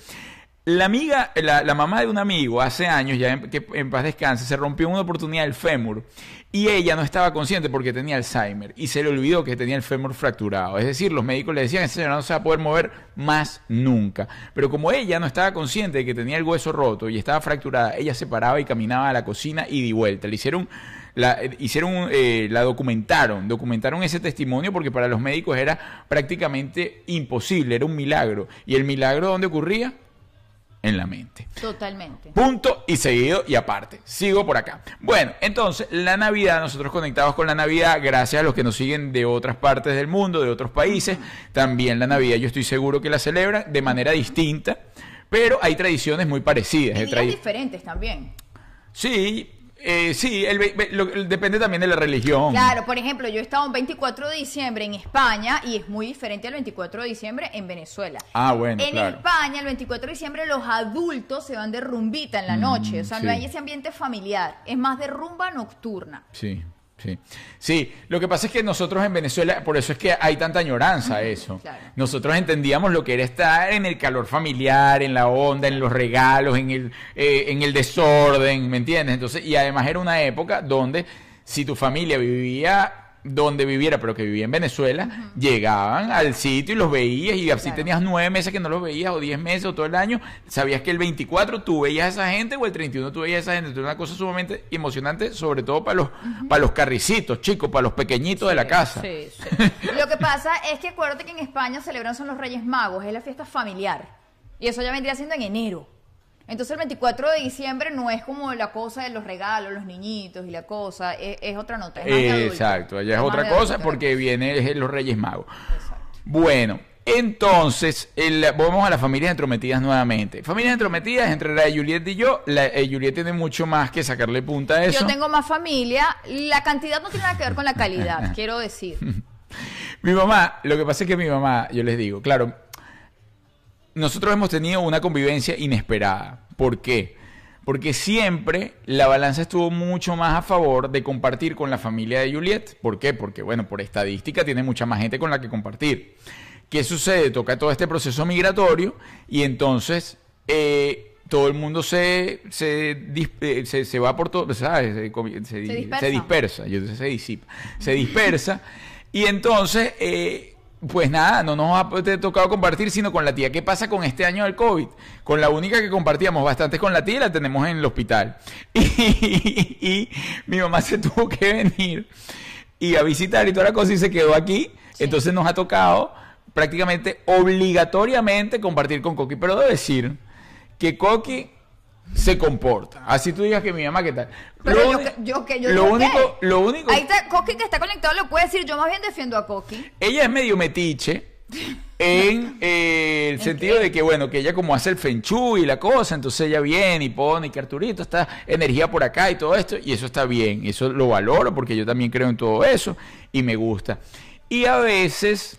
La amiga, la, la mamá de un amigo, hace años, ya en, que en paz descanse, se rompió una oportunidad el fémur y ella no estaba consciente porque tenía Alzheimer y se le olvidó que tenía el fémur fracturado. Es decir, los médicos le decían, esa señora no se va a poder mover más nunca. Pero como ella no estaba consciente de que tenía el hueso roto y estaba fracturada, ella se paraba y caminaba a la cocina y de vuelta. Le hicieron la hicieron eh, la documentaron documentaron ese testimonio porque para los médicos era prácticamente imposible era un milagro y el milagro dónde ocurría en la mente Totalmente. Punto y seguido y aparte. Sigo por acá. Bueno, entonces, la Navidad, nosotros conectados con la Navidad, gracias a los que nos siguen de otras partes del mundo, de otros países, también la Navidad yo estoy seguro que la celebran de manera distinta, pero hay tradiciones muy parecidas. Y días diferentes también. sí, eh, sí, el lo- depende también de la religión. Claro, por ejemplo, yo he estado un 24 de diciembre en España y es muy diferente al 24 de diciembre en Venezuela. Ah, bueno, En claro. España, el 24 de diciembre, los adultos se van de rumbita en la noche. O sea, sí. no hay ese ambiente familiar. Es más de rumba nocturna. Sí, sí. Sí, lo que pasa es que nosotros en Venezuela, por eso es que hay tanta añoranza a eso. claro. Nosotros entendíamos lo que era estar en el calor familiar, en la onda, en los regalos, en el, eh, en el desorden, ¿me entiendes? Entonces, y además era una época donde si tu familia vivía donde viviera, pero que vivía en Venezuela, llegaban al sitio y los veías y así Claro. tenías nueve meses que no los veías o diez meses o todo el año, sabías que el 24 tú veías a esa gente o el 31 tú veías a esa gente. Entonces, una cosa sumamente emocionante, sobre todo para los, para los carricitos, chicos, para los pequeñitos de la casa. Sí, sí. Lo que pasa es que acuérdate que en España celebran son los Reyes Magos, es la fiesta familiar. Y eso ya vendría siendo en enero. Entonces el 24 de diciembre no es como la cosa de los regalos, los niñitos y la cosa, es, es otra nota. Es más de adulto. Exacto, allá es otra de cosa adulto, porque viene los Reyes Magos. Exacto. Bueno, entonces, el- vamos a las familias entrometidas nuevamente. Familias entrometidas entre la de Juliet y yo. La Juliet tiene mucho más que sacarle punta a eso. Yo tengo más familia, la cantidad no tiene nada que ver con la calidad, quiero decir. Mi mamá, lo que pasa es que mi mamá, yo les digo, claro, nosotros hemos tenido una convivencia inesperada. ¿Por qué? Porque siempre la balanza estuvo mucho más a favor de compartir con la familia de Juliet. ¿Por qué? Porque, bueno, por estadística tiene mucha más gente con la que compartir. ¿Qué sucede? Toca todo este proceso migratorio y entonces eh, todo el mundo se, eh, se, se va por todo, ¿sabes? Se, dispersa. se dispersa, se disipa, se dispersa y entonces, eh, pues nada, no nos ha tocado compartir sino con la tía. ¿Qué pasa con este año del COVID? Con la única que compartíamos bastante con la tía y la tenemos en el hospital. Y, y mi mamá se tuvo que venir y a visitar y toda la cosa y se quedó aquí. Sí. Entonces nos ha tocado prácticamente obligatoriamente compartir con Coqui. Pero debo decir que Coqui se comporta. Así tú digas que mi mamá, ¿qué tal? Pero Lo yo, que- yo que yo lo único, ¿qué? lo único, Ahí está Coqui que está conectado, lo puede decir. Yo más bien defiendo a Coqui. ella es medio metiche en eh, el ¿En sentido qué? de que, bueno, que ella como hace el fenchu y la cosa, entonces ella viene y pone que Arturito está energía por acá y todo esto, y eso está bien, eso lo valoro porque yo también creo en todo eso y me gusta. Y a veces,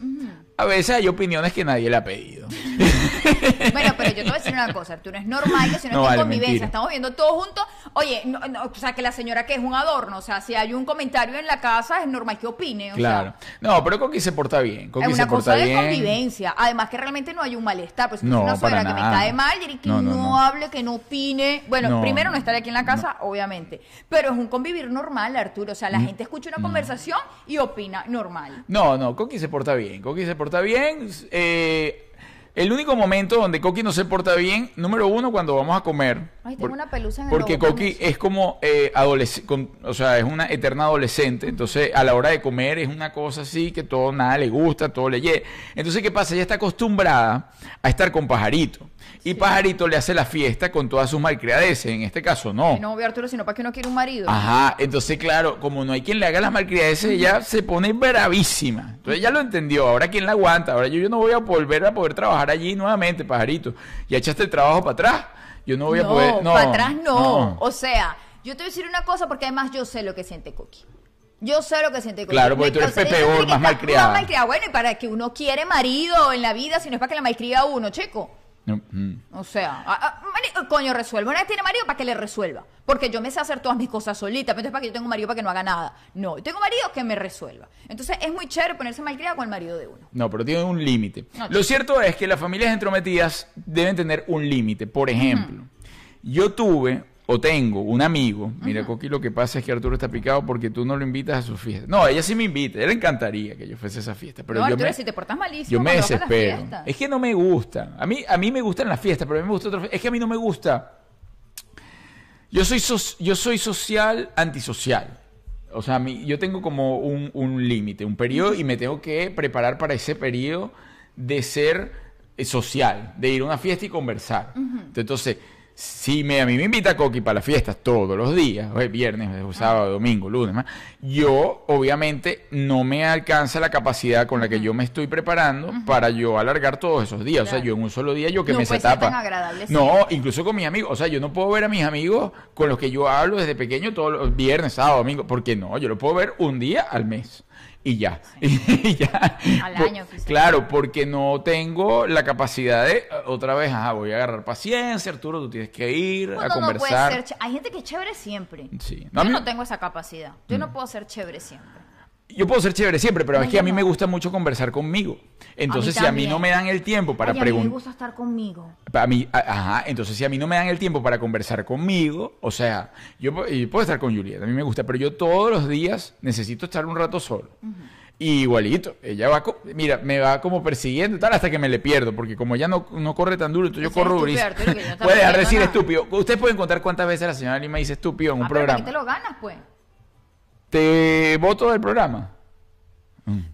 a veces hay opiniones que nadie le ha pedido. Bueno, pero yo te voy a decir una cosa, Arturo, es normal que si no, No, está en vale, convivencia, mentira. estamos viendo todos juntos, oye, no, no, o sea, que la señora que es un adorno, o sea, si hay un comentario en la casa, es normal que opine, o Claro. sea, No, pero Coqui se porta bien. Coqui es se una porta cosa de bien. convivencia. Además que realmente no hay un malestar. Pues si No, es una para que me cae mal, diré que No, hable, que no opine. Bueno, No, primero no estaré aquí en la casa, obviamente. Pero es un convivir normal, Arturo. O sea, la Mm. gente escucha una conversación y opina normal. No, no, Coqui se porta bien. Coqui se porta bien. Eh, el único momento donde Coqui no se porta bien, número uno, cuando vamos a comer. Ay, tengo una pelusa en el Porque Coqui ¿cómo es como eh, adolescente, o sea, es una eterna adolescente. Entonces, a la hora de comer es una cosa así que todo nada le gusta, todo le llega. Entonces, ¿qué pasa? Ella está acostumbrada a estar con Pajarito. Y Pajarito le hace la fiesta con todas sus malcriadeces. En este caso, no. No voy Arturo, sino para que uno quiere un marido. Ajá, entonces claro, como no hay quien le haga las malcriadeces, ella se pone bravísima. Entonces ya lo entendió, ahora quién la aguanta, ahora yo, yo no voy a volver a poder trabajar allí nuevamente, pajarito. Ya echaste el trabajo para atrás, yo no voy a poder... No, para atrás no. no. O sea, yo te voy a decir una cosa porque además yo sé lo que siente Coqui. Yo sé lo que siente Coqui. Claro, porque tú eres que más malcriada. Bueno, y para que uno quiere marido en la vida, si no es para que la malcría a uno, chico. Mm. O sea, a- a- mari- coño, resuelva. Una vez tiene marido para que le resuelva. Porque yo me sé hacer todas mis cosas solita. Pero entonces para que yo tenga un marido para que no haga nada. No, yo tengo marido que me resuelva. Entonces es muy chévere ponerse malcriada con el marido de uno. No, pero tiene un límite. No, Lo cierto es que las familias entrometidas deben tener un límite. Por ejemplo, yo tuve o tengo un amigo. Mira, Coqui, lo que pasa es que Arturo está picado porque tú no lo invitas a su fiesta. No, ella sí me invita. A ella le encantaría que yo fuese a esa fiesta. Pero no, yo Arturo, me, si te portas malísimo, yo me desespero. fiestas. Es que no me gusta. A mí, a mí me gustan las fiestas, pero a mí me gusta otra Es que a mí no me gusta. Yo soy, so- yo soy social, antisocial. O sea, a mí, yo tengo como un, un límite, un periodo, y me tengo que preparar para ese periodo de ser eh, social, de ir a una fiesta y conversar. Entonces, si me, a mí me invita Coqui para las fiestas todos los días, eh, viernes, eh, sábado, domingo, lunes, más, yo obviamente no me alcanza la capacidad con la que yo me estoy preparando para yo alargar todos esos días. O sea, yo en un solo día yo que No me se tapa. tan agradable no, incluso con mis amigos. O sea, yo no puedo ver a mis amigos con los que yo hablo desde pequeño todos los viernes, sábado, domingo. Porque no, yo lo puedo ver un día al mes. Y ya. Y ya. Al año, quizás. Claro, porque no tengo la capacidad de, otra vez, ajá, voy a agarrar paciencia, Arturo, tú tienes que ir a no puede conversar. ser Hay gente que es chévere siempre. Sí. No, yo mí- Mm. no tengo esa capacidad. Yo no puedo ser chévere siempre. Yo puedo ser chévere siempre, pero No, es que a mí no. me gusta mucho conversar conmigo. Entonces, si a mí no me dan el tiempo para Ay, a mí me preguntar. gusta estar conmigo. A mí, ajá, entonces si a mí no me dan el tiempo para conversar conmigo, o sea, yo, puedo estar con Julieta, a mí me gusta, pero yo todos los días necesito estar un rato solo. Y igualito, ella va, mira, me va como persiguiendo tal hasta que me le pierdo, porque como ella no, no corre tan duro, entonces yo corro durísimo. Puede dejar de decir nada. estúpido. Ustedes pueden contar cuántas veces la señora Lima dice estúpido en un Ah, pero ¿para qué programa. te lo ganas, pues? Te voto del programa.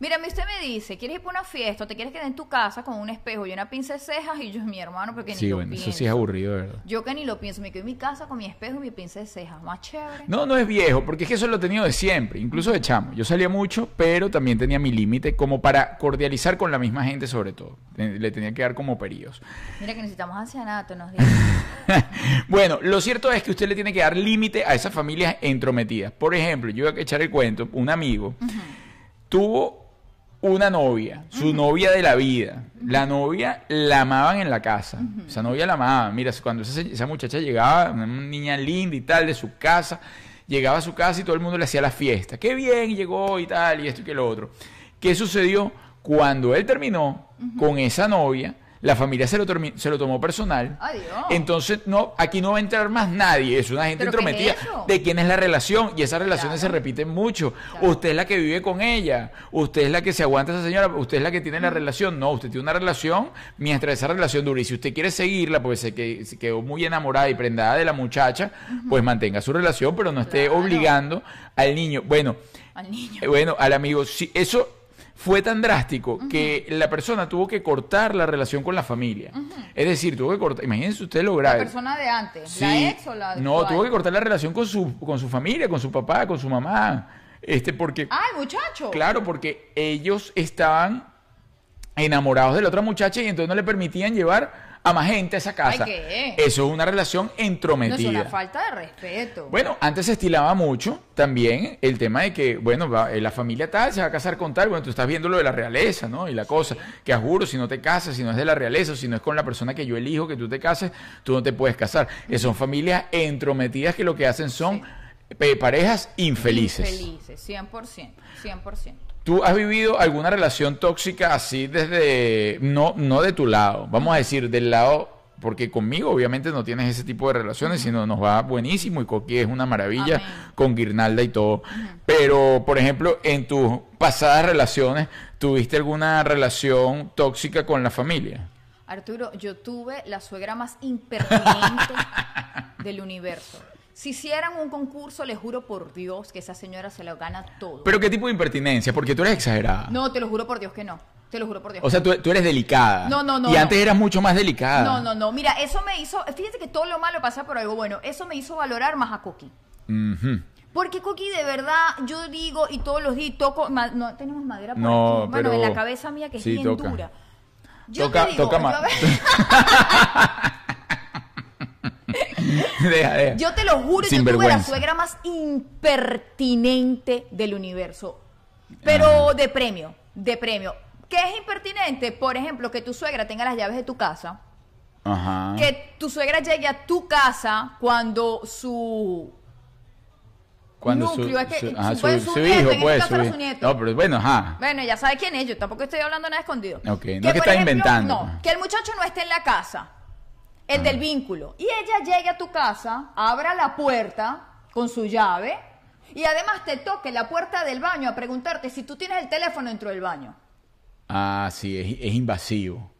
Mira, a mí usted me dice, ¿quieres ir para una fiesta o te quieres quedar en tu casa con un espejo y una pinza de cejas? Y yo, mi hermano, porque ni Sí, lo bueno, pienso. eso sí es aburrido, verdad. Yo que ni lo pienso, me quedo en mi casa con mi espejo y mi pinza de cejas. Más chévere. No, no es viejo, porque es que eso lo he tenido de siempre, incluso de chamo. Yo salía mucho, pero también tenía mi límite como para cordializar con la misma gente sobre todo. Eh, Le tenía que dar como periodos. Mira que necesitamos ancianato, nos dice. bueno, lo cierto es que usted le tiene que dar límite a esas familias entrometidas. Por ejemplo, yo voy a echar el cuento, un amigo tuvo una novia, su novia de la vida. La novia la amaban en la casa. Esa novia la amaban. Mira, cuando esa, esa muchacha llegaba, una niña linda y tal, de su casa, llegaba a su casa y todo el mundo le hacía la fiesta. Qué bien llegó y tal, y esto y que lo otro. ¿Qué sucedió? Cuando él terminó con esa novia, la familia se lo, se lo tomó personal. Adiós. Entonces, no, aquí no va a entrar más nadie. Es una gente ¿Pero qué es entrometida de quién es la relación. Y esas relaciones Claro. se repiten mucho. Claro. Usted es la que vive con ella. Usted es la que se aguanta a esa señora. Usted es la que tiene la relación. No, usted tiene una relación mientras esa relación dure. Y si usted quiere seguirla, porque se, que- se quedó muy enamorada y prendada de la muchacha, pues mantenga su relación, pero no esté Claro. obligando al niño. Bueno, Al niño. eh, Bueno, al amigo, sí, eso fue tan drástico que la persona tuvo que cortar la relación con la familia. Es decir, tuvo que cortar, imagínense usted lo La grave. persona de antes, la ex o la No, actual? tuvo que cortar la relación con su, con su familia, con su papá, con su mamá. Este, porque, el muchacho. claro, porque ellos estaban enamorados de la otra muchacha y entonces no le permitían llevar a más gente a esa casa. Ay, ¿qué? Eso es una relación No es entrometida. una falta de respeto. Bueno, antes se estilaba mucho también el tema de que, bueno, va, eh, la familia tal se va a casar con tal. Bueno, tú estás viendo lo de la realeza, ¿no? Y la cosa, que a juro, si no te casas, si no es de la realeza, si no es con la persona que yo elijo que tú te cases, tú no te puedes casar. Eh, son familias entrometidas que lo que hacen son eh, parejas infelices. Infelices, 100%, 100%. ¿Tú has vivido alguna relación tóxica así desde, no, no de tu lado, vamos a decir, del lado, porque conmigo obviamente no tienes ese tipo de relaciones, sino nos va buenísimo y Coqui es una maravilla Amén. con guirnalda y todo. Pero, por ejemplo, en tus pasadas relaciones, ¿tuviste alguna relación tóxica con la familia? Arturo, yo tuve la suegra más impertinente del universo. Si hicieran un concurso, le juro por Dios que esa señora se lo gana todo. ¿Pero qué tipo de impertinencia? Porque tú eres exagerada. no, te lo juro por Dios que no. Te lo juro por Dios. O sea, tú, tú eres delicada. No, no, no, Y no. antes eras mucho más delicada. No, no, no. Mira, eso me hizo. Fíjense que todo lo malo pasa por algo bueno. Eso me hizo valorar más a Coqui. Ujú. Porque Coqui, de verdad, yo digo y todos los días toco. ma- no tenemos madera por No, aquí. Bueno, pero- en la cabeza mía que es sí, bien toca. dura. Yo Toca- te digo, toca yo- deja, deja. Yo te lo juro, yo tuve la suegra más impertinente del universo. Pero de premio, de premio. ¿Qué es impertinente? Por ejemplo, que tu suegra tenga las llaves de tu casa. Ajá. Que tu suegra llegue a tu casa cuando su Cuando núcleo, es que su, su- ajá, su- su su nieto, hijo, en pues, este caso su su nieto. No, pero bueno, ajá. Bueno, ya sabe quién es, yo tampoco estoy hablando nada escondido. Ok, no es que estás inventando, No, pues. que el muchacho no esté en la casa, el del vínculo, y ella llegue a tu casa, abra la puerta con su llave, y además te toque la puerta del baño a preguntarte si tú tienes el teléfono dentro del baño. Ah, sí, es, es invasivo.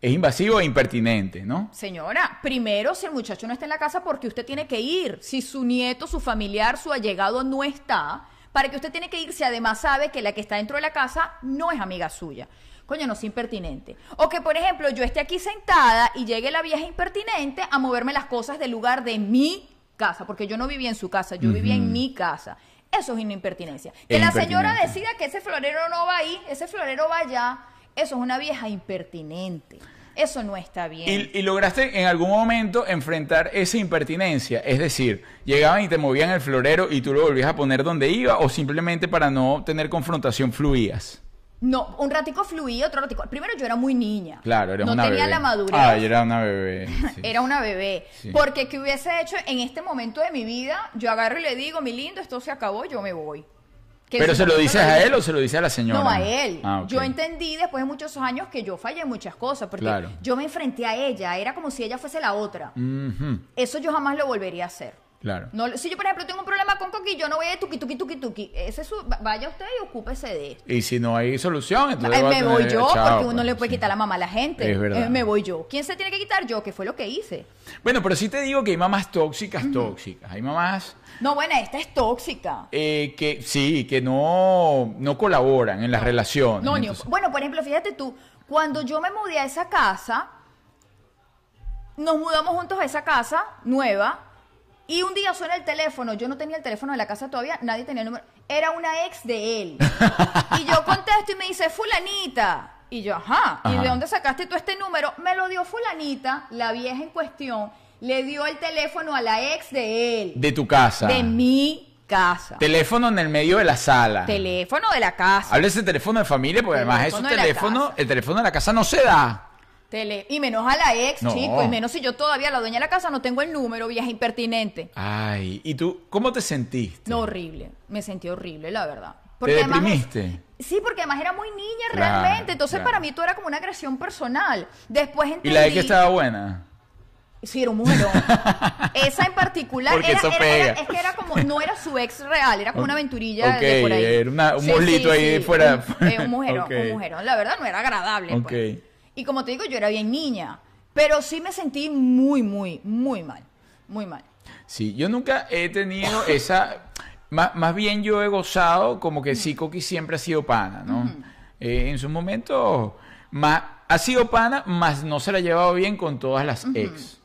Es invasivo e impertinente, ¿no? Señora, primero si el muchacho no está en la casa porque usted tiene que ir. Si su nieto, su familiar, su allegado no está, para que usted tiene que ir si además sabe que la que está dentro de la casa no es amiga suya. Coño, no es impertinente. O que, por ejemplo, yo esté aquí sentada y llegue la vieja impertinente a moverme las cosas del lugar de mi casa, porque yo no vivía en su casa, yo vivía en mi casa. Eso es una impertinencia. Que Es la señora decida que ese florero no va ahí, ese florero va allá, eso es una vieja impertinente. Eso no está bien. Y, y lograste en algún momento enfrentar esa impertinencia. Es decir, llegaban y te movían el florero y tú lo volvías a poner donde iba o simplemente para no tener confrontación fluías. No, un ratico fluía, otro ratico. Primero yo era muy niña. Claro, eres no una tenía bebé. la madurez. Ah, yo era una bebé. sí. Era una bebé. Sí. Porque que hubiese hecho en este momento de mi vida, yo agarro y le digo, mi lindo, esto se acabó, yo me voy. ¿Pero se lo dices a él o se lo dices a la señora? No, a él. Ah. Yo entendí después de muchos años que yo fallé en muchas cosas, porque Claro. yo me enfrenté a ella, era como si ella fuese la otra. Eso yo jamás lo volvería a hacer. Claro. No, si yo, por ejemplo, tengo un problema con Coqui, yo no voy de tuki, tuki, tuki, tuki. Ese es su, vaya usted y ocúpese de esto. Y si no hay solución, entonces va a me voy yo, chao, porque uno pues, le puede sí. quitar la mamá a la gente. Es verdad. Eh, me voy yo. ¿Quién se tiene que quitar? Yo, que fue lo que hice. Bueno, pero sí te digo que hay mamás tóxicas, tóxicas. Hay mamás No, bueno, esta es tóxica. eh, que sí, que no, no colaboran en las relaciones. No, Entonces- bueno, por ejemplo, fíjate tú, cuando yo me mudé a esa casa, nos mudamos juntos a esa casa nueva, y un día suena el teléfono, yo no tenía el teléfono de la casa todavía, nadie tenía el número, era una ex de él. y yo contesto y me dice, fulanita. Y yo, ajá, ¿y Ajá. de dónde sacaste tú este número? Me lo dio fulanita, la vieja en cuestión, le dio el teléfono a la ex de él. de tu casa. de mi casa. Teléfono en el medio de la sala. Teléfono de la casa. Háblese teléfono de familia, porque además esos Teléfono teléfonos, el teléfono de la casa no se da. Tele- y menos a la ex, No. chico, y menos si yo todavía, la dueña de la casa, no tengo el número, vieja impertinente. Ay, ¿y tú cómo te sentiste? No, horrible. Me sentí horrible, la verdad. ¿Te además es- deprimiste? sí, porque además era muy niña Claro, realmente. Entonces, claro. para mí todo era como una agresión personal. Después ¿Y entendí... la de que estaba buena? Sí, era un mujerón. Esa en particular Porque era, eso era- pega. era- es que era como, no era su ex real, era como una aventurilla de por ahí. era una- un muslito ahí fuera. Un, eh, un mujerón, un mujerón. La verdad no era agradable. Ok. pues. Y como te digo, yo era bien niña. Pero sí me sentí muy, muy, muy mal. Muy mal. Sí, yo nunca he tenido esa. Más, más bien yo he gozado como que sí, Coqui siempre ha sido pana, ¿no? Eh, en su momento más, ha sido pana, más no se la ha llevado bien con todas las ex.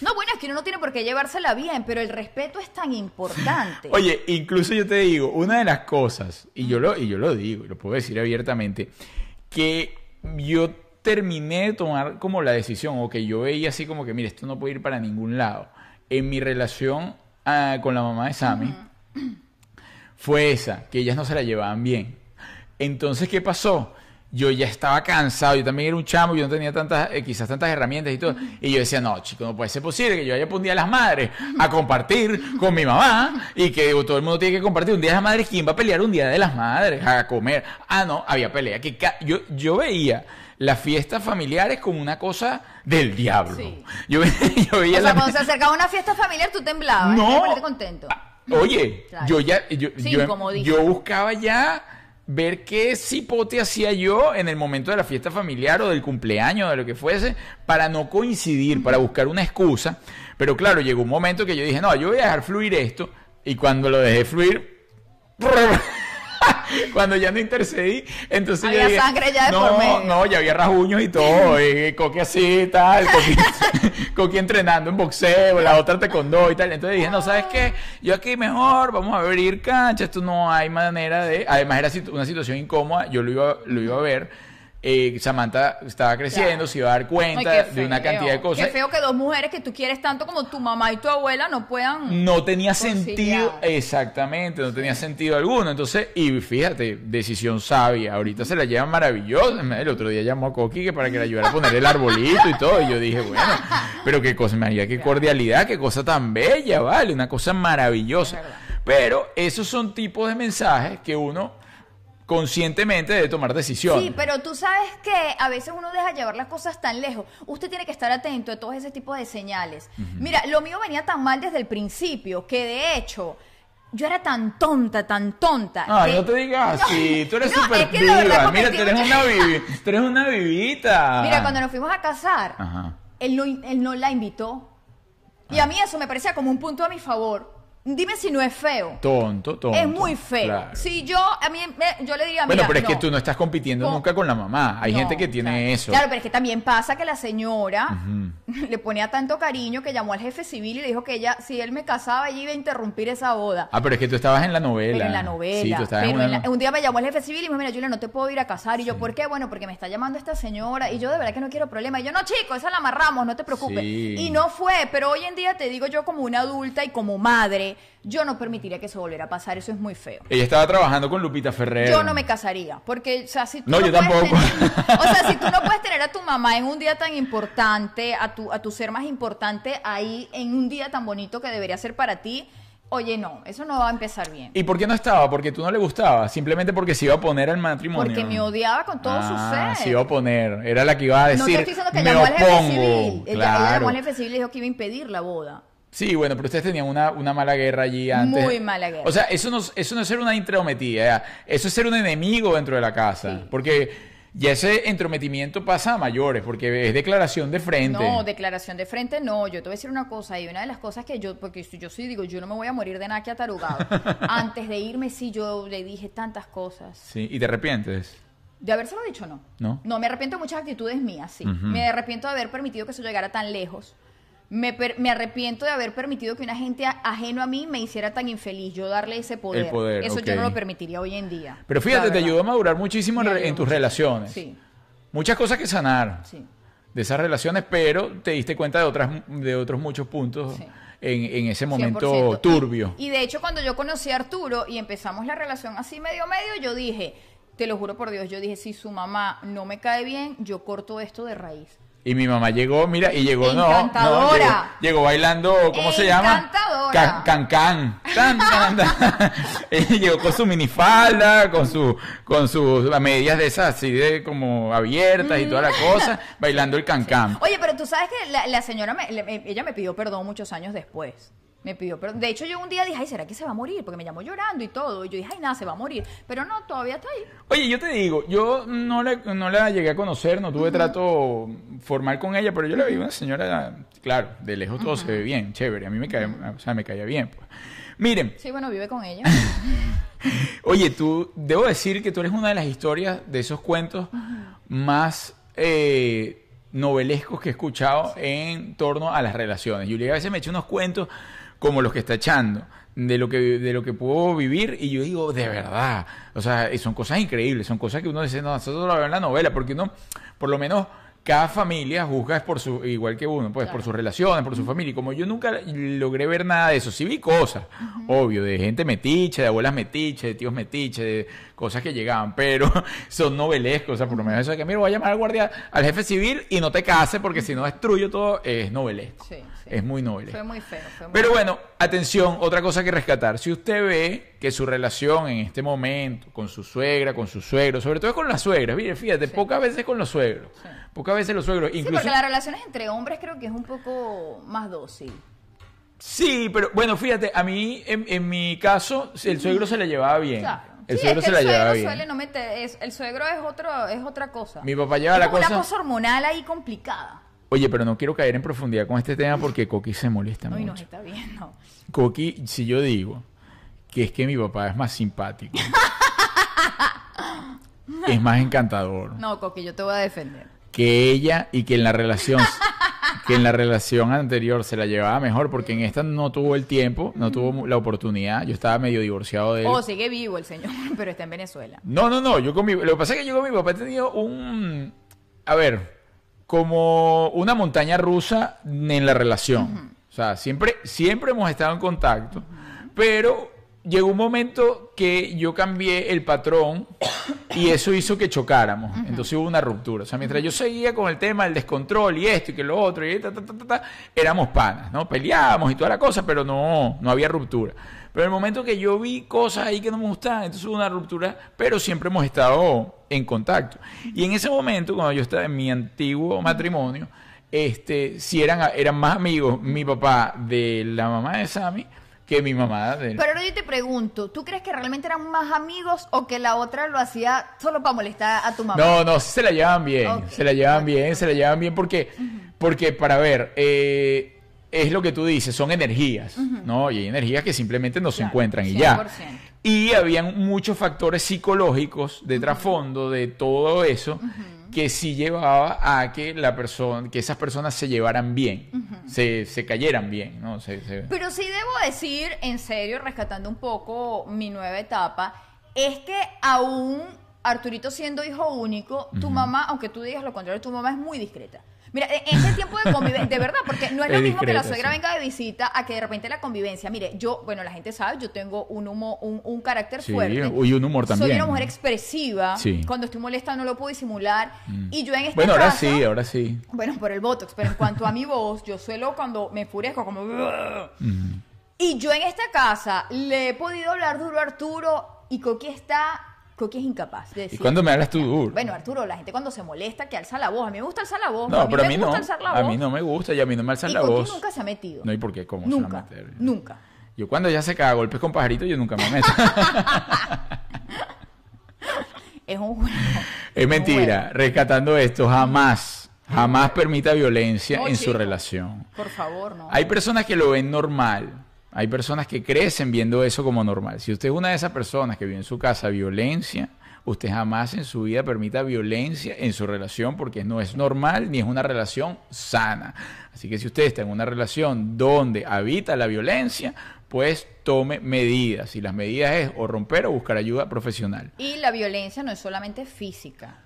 No, bueno, es que uno no tiene por qué llevársela bien, pero el respeto es tan importante. Oye, incluso yo te digo, una de las cosas, y yo lo, y yo lo digo, y lo puedo decir abiertamente, que yo terminé de tomar como la decisión, o que yo veía así como que, mire, esto no puede ir para ningún lado. En mi relación ah, con la mamá de Sammy, fue esa, que ellas no se la llevaban bien. Entonces, ¿qué pasó? Yo ya estaba cansado, yo también era un chamo, yo no tenía tantas, eh, quizás tantas herramientas y todo. Y yo decía, no, chico, no puede ser posible que yo por un día de las madres a compartir con mi mamá y que todo el mundo tiene que compartir un día de las madres. ¿Quién va a pelear un día de las madres a comer? Ah, no, había pelea. Que yo, yo veía las fiestas familiares como una cosa del diablo. Sí. Yo, yo veía o sea, la- cuando se acercaba una fiesta familiar, tú temblabas. no. No. contento. Ah, Oye, Claro. yo ya, yo, Sí, yo, yo buscaba ya ver qué cipote hacía yo en el momento de la fiesta familiar o del cumpleaños, de lo que fuese, para no coincidir, para buscar una excusa. Pero claro, llegó un momento que yo dije, no, yo voy a dejar fluir esto. Y cuando lo dejé fluir, cuando ya no intercedí, entonces yo Había dije, sangre ya de no, por medio". no, ya había rasguños y todo, y coque así y tal, coqui, coqui entrenando en boxeo, la otra taekwondo y tal. Entonces dije, no, ¿sabes qué? Yo aquí mejor, vamos a abrir cancha, esto no hay manera de... Además era una situación incómoda, yo lo iba, lo iba a ver. Eh, Samantha estaba creciendo, se iba a dar cuenta Ay, de una cantidad de cosas. Qué feo que dos mujeres que tú quieres tanto como tu mamá y tu abuela no puedan. No tenía Conciliar. sentido, exactamente, no tenía sentido alguno. Entonces, y fíjate, decisión sabia. Ahorita se la llevan maravillosa. El otro día llamó a Coqui que para que le ayudara a poner el arbolito y todo. Y yo dije, bueno, pero qué cosa, María, qué cordialidad, qué cosa tan bella, vale, una cosa maravillosa. Pero esos son tipos de mensajes que uno conscientemente debe tomar decisiones. Sí, pero tú sabes que a veces uno deja llevar las cosas tan lejos. Usted tiene que estar atento a todo ese tipo de señales. Mira, lo mío venía tan mal desde el principio que de hecho yo era tan tonta, tan tonta. Ay, que- no te digas No, así, tú eres no, súper es que. Mira, tú eres una, vivi- tú eres una vivita. Mira, cuando nos fuimos a casar, Ajá. él no, él no la invitó. Y Ah. a mí eso me parecía como un punto a mi favor. Dime si no es feo. Tonto, tonto. es muy feo. claro. Si yo, a mí, me- yo le diría, Bueno, mira, pero es que tú no estás compitiendo Con- nunca con la mamá. Hay No, gente que tiene claro. eso. Claro, pero es que también pasa que la señora le ponía tanto cariño que llamó al jefe civil y le dijo que ella, si él me casaba, ella iba a interrumpir esa boda. Ah, pero es que tú estabas en la novela. Pero en la novela. Sí, tú estabas en Pero una en la- un día me llamó el jefe civil y me dijo, mira, Julia, no te puedo ir a casar. Y yo, ¿por qué? Bueno, porque me está llamando esta señora y yo de verdad que no quiero problema. Y yo, no, chico, esa la amarramos, no te preocupes. Sí. Y no fue, pero hoy en día te digo yo como una adulta y como madre, yo no permitiría que eso volviera a pasar. Eso es muy feo. Ella estaba trabajando con Lupita Ferrer. Yo no me casaría, porque, o sea, si tú No, yo puedes tampoco. tener- o sea, si tú no puedes tener a tu mamá en un día tan importante, a tu, a tu ser más importante ahí en un día tan bonito que debería ser para ti, oye, no, eso no va a empezar bien. ¿Y por qué no estaba? Porque tú no le gustaba. Simplemente porque se iba a poner al matrimonio. Porque me odiaba con todo ah, su ser. se iba a poner. Era la que iba a decir. no te estoy diciendo que me llamó al jefe opongo". civil. Ella, ella Claro. llamó al jefe civil y dijo que iba a impedir la boda. Sí, bueno, pero ustedes tenían una, una mala guerra allí antes. Muy mala guerra. O sea, eso no, eso no es ser una intrometida, eso es ser un enemigo dentro de la casa. Sí. Porque ya ese entrometimiento pasa a mayores, porque es declaración de frente. No, declaración de frente no. Yo te voy a decir una cosa. Y una de las cosas que yo, porque yo sí digo, yo no me voy a morir de nada que atarugado. Antes de irme, sí, yo le dije tantas cosas. Sí, y te arrepientes. ¿De habérselo dicho no? No. No, me arrepiento de muchas actitudes mías, sí. Me arrepiento de haber permitido que eso llegara tan lejos. Me, per- me arrepiento de haber permitido que una gente ajeno a mí me hiciera tan infeliz. Yo darle ese poder. El poder, eso yo no lo permitiría hoy en día. Pero fíjate, te ayudó a madurar muchísimo en, tus relaciones. Sí, Muchas cosas que sanar sí. de esas relaciones, pero te diste cuenta de otras de otros muchos puntos Sí. en, en ese momento 100%. turbio. Y, y de hecho, cuando yo conocí a Arturo y empezamos la relación así medio medio, yo dije, te lo juro por Dios, yo dije, si su mamá no me cae bien, yo corto esto de raíz. Y mi mamá llegó, mira, y llegó, no, no, llegó, llegó bailando, ¿cómo se llama? Encantadora. Can, can, can. Tan, tan, tan. Ella llegó con su minifalda, con su, con sus medias de esas así de como abiertas y toda la cosa, bailando el can, can. Oye, pero tú sabes que la, la señora, me- ella me pidió perdón muchos años después. Me pidió perdón. De hecho, yo un día dije, ay, ¿será que se va a morir? Porque me llamó llorando y todo. Y yo dije, ay, nada, se va a morir. Pero no, todavía está ahí. Oye, yo te digo, yo no la, no la llegué a conocer, no tuve trato formal con ella, pero yo la vi una señora, claro, de lejos todo se ve bien, chévere, a mí me cae, o sea, me caía bien. Pues. Miren, Sí, bueno, vive con ella. Oye, tú, debo decir que tú eres una de las historias de esos cuentos más eh, novelescos que he escuchado en torno a las relaciones. Julia a veces me echa unos cuentos como los que está echando, de lo que, de lo que puedo vivir, y yo digo, de verdad, o sea, son cosas increíbles, son cosas que uno dice, no, nosotros lo veo en la novela, porque uno, por lo menos, cada familia juzga es por su, igual que uno, pues por sus relaciones, por su familia. Y como yo nunca logré ver nada de eso, sí vi cosas, obvio, de gente metiche, de abuelas metiche, de tíos metiche, de cosas que llegaban, pero son novelescos, o sea, por lo menos eso de que, mira, voy a llamar al guardia, al jefe civil y no te cases porque si no destruyo todo, es novelesco. Sí, sí. Es muy novelesco. Fue muy feo. Fue muy Pero bueno, atención, otra cosa que rescatar. Si usted ve que su relación en este momento con su suegra, con su suegro, sobre todo con las suegras, mire, fíjate, pocas veces con los suegros, Sí. pocas veces los suegros, Sí, incluso... porque las relaciones entre hombres creo que es un poco más dócil. Sí, pero bueno, fíjate, a mí, en, en mi caso, el suegro se la llevaba bien. Claro. El sí, suegro es que se la llevaba bien. suele no meter, es- el suegro es otro, es otra cosa. Mi papá lleva es la como cosa... una cosa hormonal ahí complicada. Oye, pero no quiero caer en profundidad con este tema porque Coqui se molesta Uy, nos mucho. está viendo. Coqui, si yo digo que es que mi papá es más simpático, es más encantador No, Coqui, yo te voy a defender. Que ella y que en la relación que en la relación anterior se la llevaba mejor porque en esta no tuvo el tiempo, no tuvo la oportunidad. Yo estaba medio divorciado de él. Oh, sigue vivo el señor, pero está en Venezuela. No, no, no. Yo con mi, lo que pasa es que yo con mi papá he tenido un. A ver, como una montaña rusa en la relación. O sea, siempre, siempre hemos estado en contacto. Pero llegó un momento que yo cambié el patrón y eso hizo que chocáramos. Entonces hubo una ruptura. O sea, mientras yo seguía con el tema del descontrol y esto y que lo otro y ta, ta, ta, ta, ta, éramos panas, ¿no? Peleábamos y toda la cosa, pero no, no había ruptura. Pero en el momento que yo vi cosas ahí que no me gustaban, entonces hubo una ruptura, pero siempre hemos estado en contacto. Y en ese momento, cuando yo estaba en mi antiguo matrimonio, este, si eran, eran más amigos mi papá de la mamá de Sammy que mi mamá de... Pero ahora yo te pregunto, ¿tú crees que realmente eran más amigos o que la otra lo hacía solo para molestar a tu mamá? No, no, se la llevan bien, se la llevan bien, se la llevan bien porque, porque para ver, eh, es lo que tú dices, son energías, ¿no? Y hay energías que simplemente no se Claro, encuentran y ya. 100%. Y habían muchos factores psicológicos de trasfondo de todo eso que sí llevaba a que la persona, que esas personas se llevaran bien, se, se cayeran bien, ¿no? Se- se- Pero sí debo decir, en serio, rescatando un poco mi nueva etapa, es que aún Arturito siendo hijo único, tu mamá, aunque tú digas lo contrario, tu mamá es muy discreta. Mira, en ese tiempo de convivencia, de verdad, porque no es lo Es mismo que la suegra sí. venga de visita a que de repente la convivencia. Mire, yo, bueno, la gente sabe, yo tengo un humo, un, un carácter Sí, fuerte. y un humor Soy también. una mujer expresiva. Sí. Cuando estoy molesta no lo puedo disimular. Y yo en este Bueno, ahora caso- sí, ahora sí. bueno, por el Botox, pero en cuanto a mi voz, yo suelo cuando me enfurezco como... Y yo en esta casa le he podido hablar duro a Arturo y Coqui está... Coqui es incapaz de ¿Y decir... cuándo me hablas tú duro? Bueno, Arturo, la gente cuando se molesta que alza la voz. A mí me gusta alzar la voz. no, pero a me mí no. gusta alzar la A voz. mí no me gusta y a mí no me alzan y la Coqui voz. nunca se ha metido. No, ¿y por qué? ¿Cómo se va a nunca, meter? nunca. Yo cuando ya se caga a golpes con pajaritos, yo nunca me meto. Es un juego. es mentira. Rescatando esto, jamás, jamás permita violencia No, en su relación. Por favor, no. Hay personas que lo ven normal. Hay personas que crecen viendo eso como normal. Si usted es una de esas personas que vive en su casa violencia, usted jamás en su vida permita violencia en su relación porque no es normal ni es una relación sana. Así que si usted está en una relación donde habita la violencia, pues tome medidas. Y las medidas es o romper o buscar ayuda profesional. Y la violencia no es solamente física.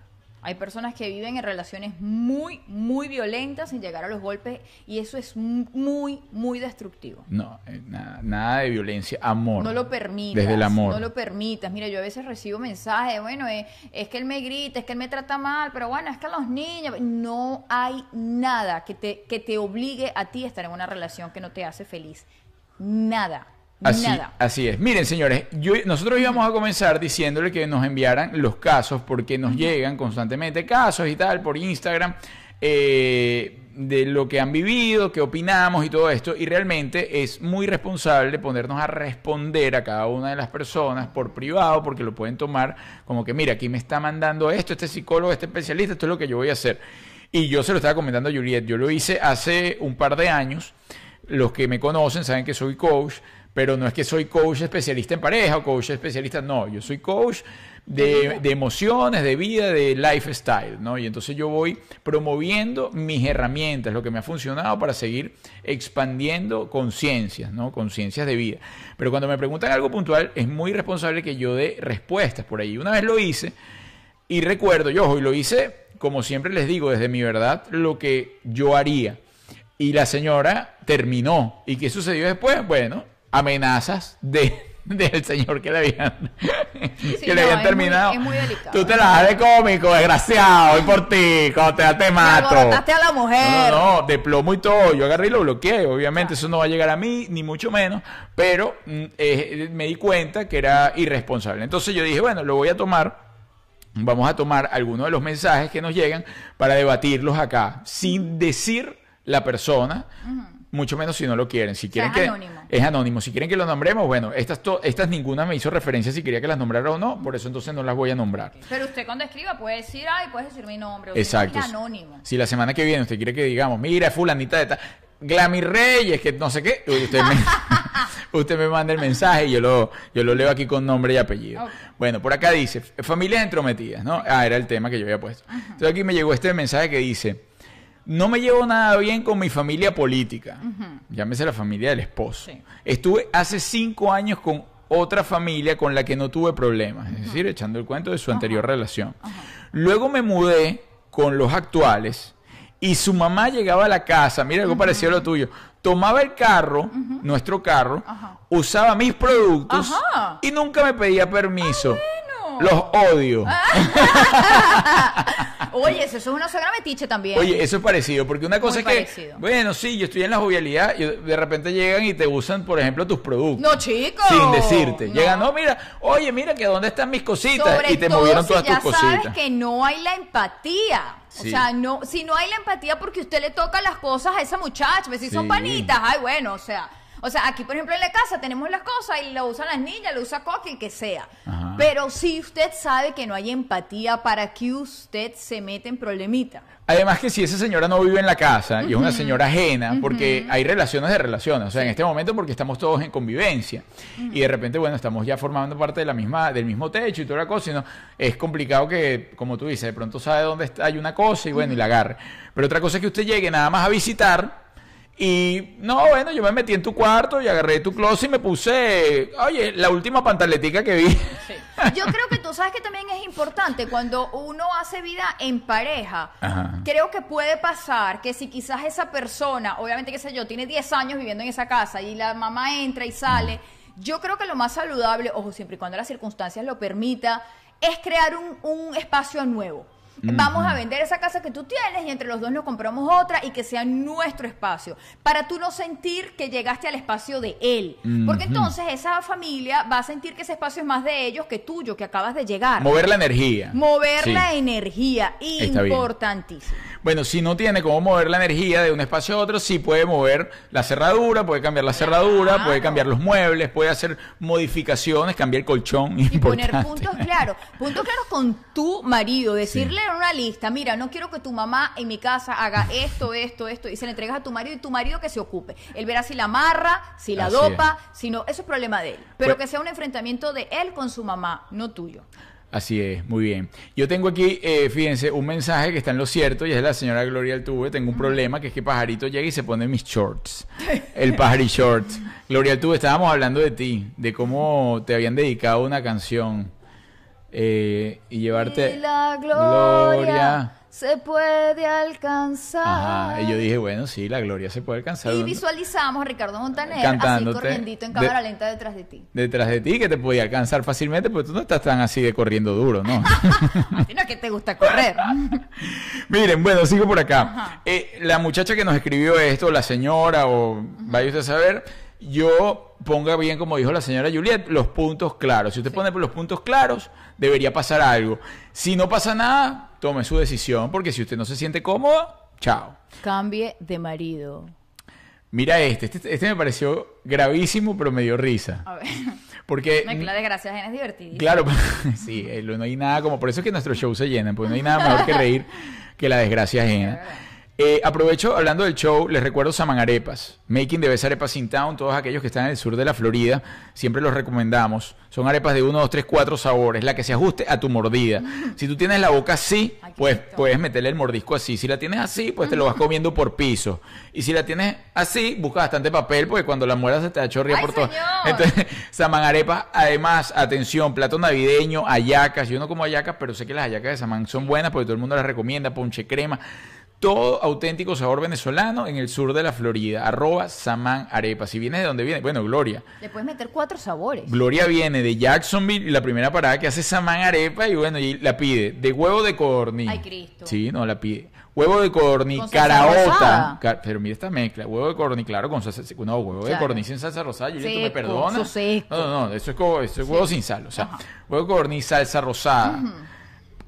Hay personas que viven en relaciones muy, muy violentas sin llegar a los golpes y eso es muy, muy destructivo. No, eh, nada, nada de violencia, amor. No lo permitas. Desde el amor. No lo permitas. Mira, yo a veces recibo mensajes, bueno, eh, es que él me grita, es que él me trata mal, pero bueno, es que los niños... No hay nada que te, que te obligue a ti a estar en una relación que no te hace feliz. Nada. Así, Nada. así es. Miren, señores, yo, nosotros íbamos a comenzar diciéndole que nos enviaran los casos, porque nos llegan constantemente casos y tal por Instagram eh, de lo que han vivido, qué opinamos y todo esto. Y realmente es muy responsable ponernos a responder a cada una de las personas por privado, porque lo pueden tomar como que, mira, aquí me está mandando esto, este psicólogo, este especialista, esto es lo que yo voy a hacer. Y yo se lo estaba comentando a Juliet, yo lo hice hace un par de años. Los que me conocen saben que soy coach pero no es que soy coach especialista en pareja o coach especialista, no, yo soy coach de, de, emociones, de vida, de lifestyle, ¿no? Y entonces yo voy promoviendo mis herramientas, lo que me ha funcionado para seguir expandiendo conciencias, ¿no? Conciencias de vida. Pero cuando me preguntan algo puntual, es muy responsable que yo dé respuestas por ahí. Una vez lo hice y recuerdo, yo hoy lo hice, como siempre les digo, desde mi verdad, lo que yo haría. Y la señora terminó. ¿Y qué sucedió después? Bueno, amenazas de del señor que le habían, que le habían terminado. es muy delicado. Tú te la das de cómico, desgraciado, y por ti, cuando te, te mato. Te a la mujer. No, no, de plomo y todo. Yo agarré y lo bloqueé. Obviamente eso no va a llegar a mí, ni mucho menos. Pero mm, eh, me di cuenta que era irresponsable. Entonces yo dije, bueno, lo voy a tomar. Vamos a tomar algunos de los mensajes que nos llegan para debatirlos acá, sin decir la persona mucho menos si no lo quieren. Si quieren que es anónimo. es anónimo. Si quieren que lo nombremos, bueno, estas estas ninguna me hizo referencia si quería que las nombrara o no, por eso entonces no las voy a nombrar. Pero usted cuando escriba puede decir, ay, puedes decir mi nombre. Exacto. Es anónimo. Si la semana que viene usted quiere que digamos, mira, fulanita de tal, Glami Reyes, que no sé qué, usted me, usted me manda el mensaje y yo lo, yo lo leo aquí con nombre y apellido. Bueno, por acá dice, familias entrometidas, ¿no? Ah, era el tema que yo había puesto. Entonces aquí me llegó este mensaje que dice, no me llevo nada bien con mi familia política. Llámese la familia del esposo. Estuve hace cinco años con otra familia con la que no tuve problemas. Es decir, echando el cuento de su anterior relación. Luego me mudé con los actuales y su mamá llegaba a la casa, mira algo parecido a lo tuyo, tomaba el carro, nuestro carro, usaba mis productos y nunca me pedía permiso. Ah, los odio. Oye, eso es una suegra metiche también. Oye, eso es parecido, porque una cosa es que, bueno, sí, yo estoy en la jovialidad y de repente llegan y te usan, por ejemplo, tus productos. No, chicos. Sin decirte. Llegan, no, mira, oye, mira que dónde están mis cositas y te movieron todas tus cositas. sabes que no hay la empatía. O sea, no, si no hay la empatía porque usted le toca las cosas a esa muchacha, pues si son panitas, ay, bueno, o sea, o sea, aquí, por ejemplo, en la casa tenemos las cosas y lo usan las niñas, lo usa Coqui, que sea. Pero si usted sabe que no hay empatía, ¿para que usted se mete en problemita? Además que si esa señora no vive en la casa y es una señora ajena, porque hay relaciones de relaciones, o sea, en este momento porque estamos todos en convivencia y de repente, bueno, estamos ya formando parte de la misma, del mismo techo y toda la cosa, y no, es complicado que, como tú dices, de pronto sabe dónde está, hay una cosa y bueno, y la agarre. Pero otra cosa es que usted llegue nada más a visitar y no, bueno, yo me metí en tu cuarto y agarré tu closet y me puse, oye, la última pantaletica que vi. Yo creo que tú sabes que también es importante cuando uno hace vida en pareja. Creo que puede pasar que si quizás esa persona, obviamente qué sé yo, tiene 10 años viviendo en esa casa y la mamá entra y sale, yo creo que lo más saludable, ojo, siempre y cuando las circunstancias lo permita, es crear un, un espacio nuevo. Vamos a vender esa casa que tú tienes y entre los dos nos compramos otra y que sea nuestro espacio. Para tú no sentir que llegaste al espacio de él. Porque entonces esa familia va a sentir que ese espacio es más de ellos que tuyo, que acabas de llegar. Mover la energía. Mover la energía. Importantísimo. Bueno, si no tiene cómo mover la energía de un espacio a otro, sí puede mover la cerradura, puede cambiar la cerradura, puede cambiar los muebles, puede hacer modificaciones, cambiar el colchón. Y poner puntos claros. Puntos claros con tu marido. Decirle una lista, mira, no quiero que tu mamá en mi casa haga esto, esto, esto. Y se le entregas a tu marido y tu marido que se ocupe. Él verá si la amarra, si la dopa, si no. Eso es problema de él. Pero pues que sea un enfrentamiento de él con su mamá, no tuyo. Así es, muy bien. Yo tengo aquí, eh, fíjense, un mensaje que está en lo cierto y es de la señora Gloria Altuve. Tengo un problema que es que Pajarito llega y se pone mis shorts. El Pajari Shorts. Gloria Altuve, estábamos hablando de ti, de cómo te habían dedicado una canción. Eh, y llevarte Y la gloria, se puede alcanzar. Ajá, y yo dije, bueno, sí, la gloria se puede alcanzar. Y visualizamos a Ricardo Montaner Cantándote así corriendito en de- cámara lenta detrás de ti. Detrás de ti, que te podía alcanzar fácilmente, porque tú no estás tan así de corriendo duro, ¿no? A ti no es que te gusta correr. Miren, bueno, sigo por acá. Eh, la muchacha que nos escribió esto, la señora, o vaya usted a saber, yo ponga bien, como dijo la señora Juliet, los puntos claros. Si usted pone los puntos claros, debería pasar algo. Si no pasa nada, tome su decisión, porque si usted no se siente cómodo, chao. Cambie de marido. Mira este, este, este me pareció gravísimo, pero me dio risa. A ver. Porque... No, la desgracia ajena es divertidísima. Claro, sí, eh, no hay nada como, por eso es que nuestros shows se llenan, porque no hay nada mejor que reír que la desgracia ajena. Eh, aprovecho, hablando del show, les recuerdo Samanarepas, Making the Best Arepas in Town, todos aquellos que están en el sur de la Florida, siempre los recomendamos. Son arepas de 1, 2, 3, 4 sabores, la que se ajuste a tu mordida. Si tú tienes la boca así, pues puedes meterle el mordisco así. Si la tienes así, pues te lo vas comiendo por piso. Y si la tienes así, busca bastante papel, porque cuando la mueras se te va a chorrear ¡Ay, por todo. Entonces, Saman Arepa, además, atención, plato navideño, hallacas. Yo no como hallacas, pero sé que las hallacas de Saman son buenas porque todo el mundo las recomienda, ponche crema. Todo auténtico sabor venezolano en el sur de la Florida. Arroba Saman Arepa. Si vienes de donde viene, bueno, Gloria. Le puedes meter cuatro sabores. Gloria viene de Jacksonville y la primera parada que hace Saman Arepa y bueno, y la pide de huevo de corny. Ay, Cristo. Sí, no, la pide. Huevo de salsa caraota. pero mira esta mezcla. Huevo de corny, claro, con salsa. No, huevo de corny sin salsa rosada. Juliet, ¿tú me perdonas? No, no, no. Eso es, como, eso es huevo sin sal. O sea, Ajá. huevo de corny, salsa rosada,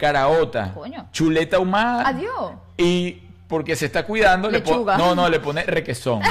caraota, Coño. chuleta ahumada. Adiós. Y porque se está cuidando, le pone. No, no, le pone requesón.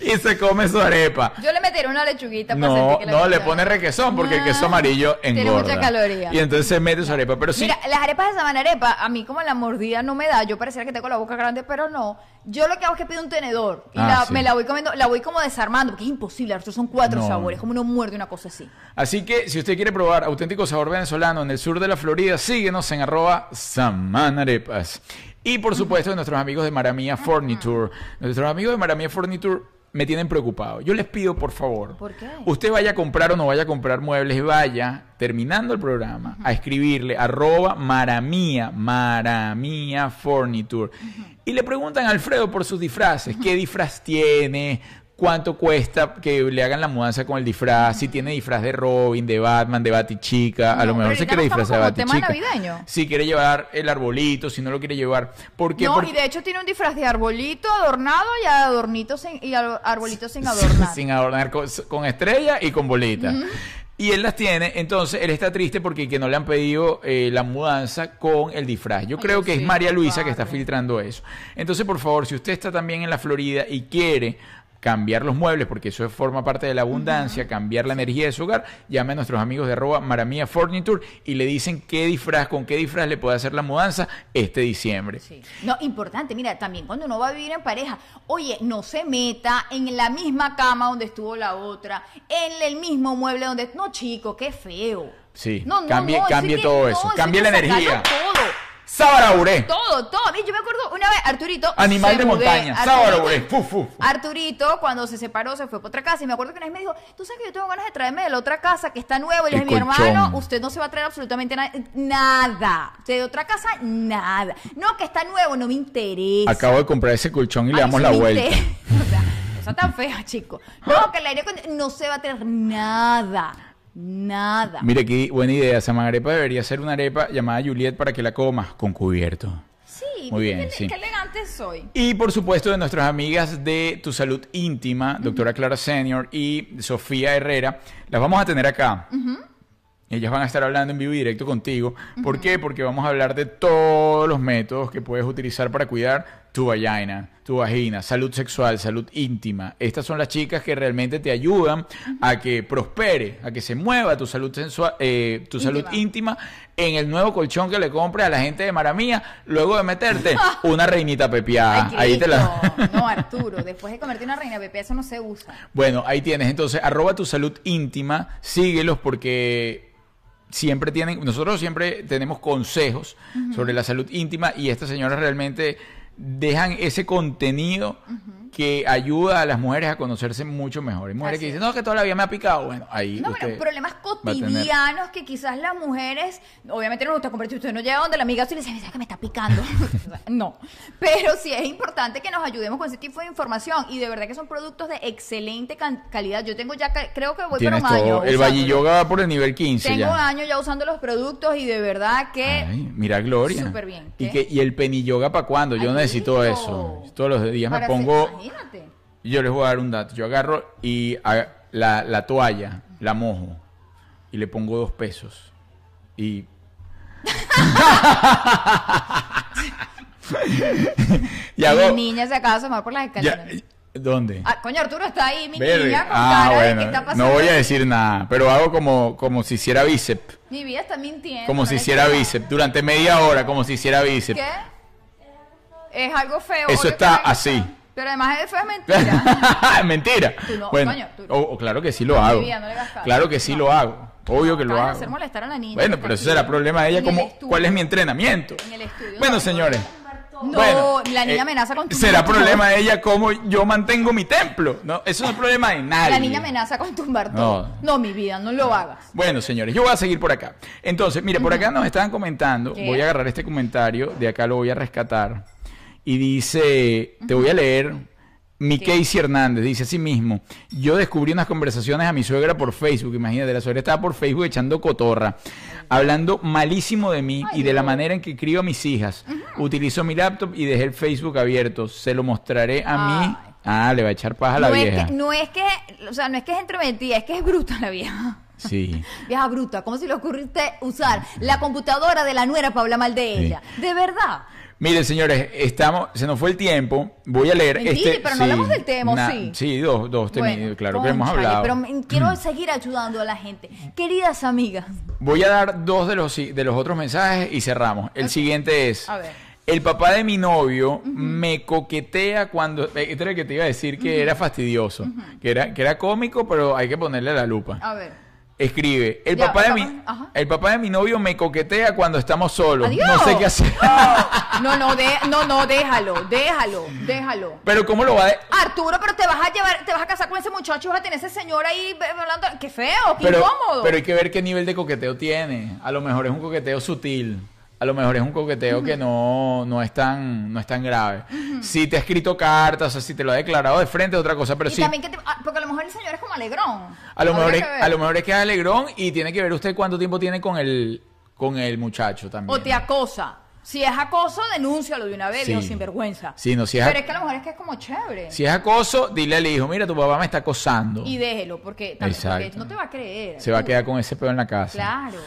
y se come su arepa. Yo le meteré una lechuguita para No, sentir que no, le pone requesón porque el queso Ah, amarillo engorda. Tiene mucha caloría. Y entonces se mete su arepa. Pero sí, Mira, las arepas de Samanarepa, a mí como la mordida no me da, yo pareciera que tengo la boca grande, pero no. Yo lo que hago es que pido un tenedor y Ah, la- sí. me la voy comiendo, la voy como desarmando, porque es imposible, estos son cuatro No. sabores, como uno muerde una cosa así. Así que si usted quiere probar auténtico sabor venezolano en el sur de la Florida, síguenos en arroba samanarepas. Y por supuesto, nuestros amigos de Maramia Furniture. Nuestros amigos de Maramia Furniture me tienen preocupado. Yo les pido, por favor, ¿Por qué? usted vaya a comprar o no vaya a comprar muebles, vaya, terminando el programa, a escribirle arroba maramia, maramia Furniture. Y le preguntan a Alfredo por sus disfraces. ¿Qué disfraz tiene? ¿Cuánto cuesta que le hagan la mudanza con el disfraz? Si tiene disfraz de Robin, de Batman, de Batichica. A No, lo mejor se quiere no disfrazar de tema Batichica. navideño. Si quiere llevar el arbolito, si no lo quiere llevar. ¿Por qué? No, Porque- y de hecho tiene un disfraz de arbolito adornado y adornito sin, y ar- arbolito sin adornar. sin adornar con, con estrella y con bolita. Y él las tiene, entonces él está triste porque que no le han pedido eh, la mudanza con el disfraz. Yo Ay, creo que es María Luisa que está filtrando eso. Entonces, por favor, si usted está también en la Florida y quiere cambiar los muebles, porque eso forma parte de la abundancia, cambiar la energía de su hogar, llame a nuestros amigos de arroba Maramia Furniture y le dicen qué disfraz, con qué disfraz le puede hacer la mudanza este diciembre. Sí. No, importante, mira, también cuando uno va a vivir en pareja, oye, no se meta en la misma cama donde estuvo la otra, en el mismo mueble donde... No, chico, qué feo. Sí, No, no, cambie, no, cambie que- todo eso, cambie la energía. Todo. Sábara Todo, todo. Mira, Yo me acuerdo una vez, Arturito. Animal de mudé. montaña, fu, fu. Arturito, cuando se separó, se fue para otra casa. Y me acuerdo que una vez me dijo: Tú sabes que yo tengo ganas de traerme de la otra casa que está nueva. Y le dije: Mi colchón. hermano, usted no se va a traer absolutamente na- nada. De otra casa, nada. No, que está nuevo, no me interesa. Acabo de comprar ese colchón y le damos la vuelta. O sea, cosa tan fea, chico. No, que el aire no se va a traer nada. Nada. Mire, qué buena idea. Saman Arepa debería ser una arepa llamada Juliet para que la comas con cubierto. Sí, Muy bien, qué, sí. qué elegante soy. Y por supuesto de nuestras amigas de Tu Salud Íntima, doctora Clara Senior y Sofía Herrera, las vamos a tener acá. Ellas van a estar hablando en vivo y directo contigo. ¿Por qué? Porque vamos a hablar de todos los métodos que puedes utilizar para cuidar tu vagina, tu vagina, salud sexual, salud íntima. Estas son las chicas que realmente te ayudan a que prospere, a que se mueva tu salud sensual, eh, tu salud íntima en el nuevo colchón que le compres a la gente de Maramía, luego de meterte una reinita pepiada. Ay, ahí te la. No, Arturo, después de convertir una reina Pepe, eso no se usa. Bueno, ahí tienes. Entonces, arroba tu salud íntima, síguelos porque siempre tienen, nosotros siempre tenemos consejos sobre la salud íntima y estas señoras realmente dejan ese contenido que ayuda a las mujeres a conocerse mucho mejor. Hay mujeres Así que dicen, no, que toda la vida me ha picado. Bueno, ahí No, usted bueno, problemas cotidianos que quizás las mujeres, obviamente no gusta compartir, usted no llega donde la amiga y le dice, mira que me está picando. No, pero sí es importante que nos ayudemos con ese tipo de información y de verdad que son productos de excelente calidad. Yo tengo ya, creo que voy para un año. El Valle. Yoga va por el nivel 15 Tengo ya. un año ya usando los productos y de verdad que... Ay, mira, Gloria. Súper bien. ¿Y, que, ¿Y el penny yoga para cuándo? Yo Necesito lindo. eso. Todos los días me pongo. imagínate. Yo les voy a dar un dato. Yo agarro y a- la, la toalla, la mojo y le pongo dos pesos. Y. y hago. Mi niña se acaba de asomar por las escaleras. ya- ¿Dónde? Ah, coño, Arturo está ahí, mi niña, con Ah, cara de bueno, que está pasando. no voy a decir nada, pero hago como, como si hiciera bíceps. Mi vida está mintiendo. Como si hiciera bíceps. Durante media hora, como si hiciera bíceps. ¿Qué? Es algo feo. Eso está así. Pero además es feo, es mentira. Mentira. Tú no, bueno, coño, tú- o- o claro que sí lo hago. vida, no claro que sí lo hago. Obvio que lo hago. hacer molestar a la niña. Bueno, pero eso será problema de ella. Como. ¿Cuál es mi entrenamiento? En el estudio. Bueno, No, señores. No, bueno, la niña eh, amenaza con tu Será problema de ella cómo yo mantengo mi templo. No, eso no es problema de nadie. La niña amenaza con tumbar todo. No. No, mi vida, no lo hagas. Bueno, señores, yo voy a seguir por acá. Entonces, mire, por acá nos estaban comentando, ¿Qué? voy a agarrar este comentario, de acá lo voy a rescatar, y dice, te voy a leer, mi ¿Qué? Casey Hernández, dice así mismo, yo descubrí unas conversaciones a mi suegra por Facebook, imagínate, la suegra estaba por Facebook echando cotorra, hablando malísimo de mí Ay, y de la manera en que crío a mis hijas. Utilizo mi laptop y dejé el Facebook abierto, se lo mostraré a mí. Ah, le va a echar paja a la no, es vieja. que, no es que, o sea, no es que es entremetida, es que es bruta la vieja. Sí. Vieja bruta, ¿cómo se le ocurriste usar la computadora de la nuera para hablar mal de Sí. ella? De verdad. Miren, señores, estamos, se nos fue el tiempo. Voy a leer Mentira, este. pero no hablamos del tema, ¿o sí? Sí, dos, dos Bueno, claro que hemos hablado. Pero me- quiero seguir ayudando a la gente. Queridas amigas. Voy a dar dos de los, de los otros mensajes y cerramos. El siguiente es. A ver. El papá de mi novio me coquetea cuando. Este era el que te iba a decir que era fastidioso. que, era, que era cómico, pero hay que ponerle la lupa. A ver. Escribe, el Ya, papá de mi ajá. el papá de mi novio me coquetea cuando estamos solos. Adiós. No sé qué hacer. No, no, de- no, no, déjalo, déjalo, déjalo. pero ¿cómo lo va a Arturo, pero te vas a llevar, te vas a casar con ese muchacho y vas a tener ese señor ahí hablando. Qué feo, qué pero, incómodo. pero hay que ver qué nivel de coqueteo tiene. A lo mejor es un coqueteo sutil. A lo mejor es un coqueteo que no, no, es tan, no es tan grave. Si te ha escrito cartas, o sea, si te lo ha declarado de frente, es otra cosa. Pero y sí, también que te- ah, porque a lo mejor el señor es como alegrón. a lo, mejor es, a lo mejor es que es alegrón y tiene que ver usted cuánto tiempo tiene con el, con el muchacho también. O te acosa. Si es acoso, denúncialo de una vez, Sí. viejo sinvergüenza. Sí, no, si es Pero es que a lo mejor es que es como chévere. Si es acoso, dile al hijo, mira, tu papá me está acosando. Y déjelo, porque, también, porque no te va a creer. Se va a quedar con ese pedo en la casa. Claro.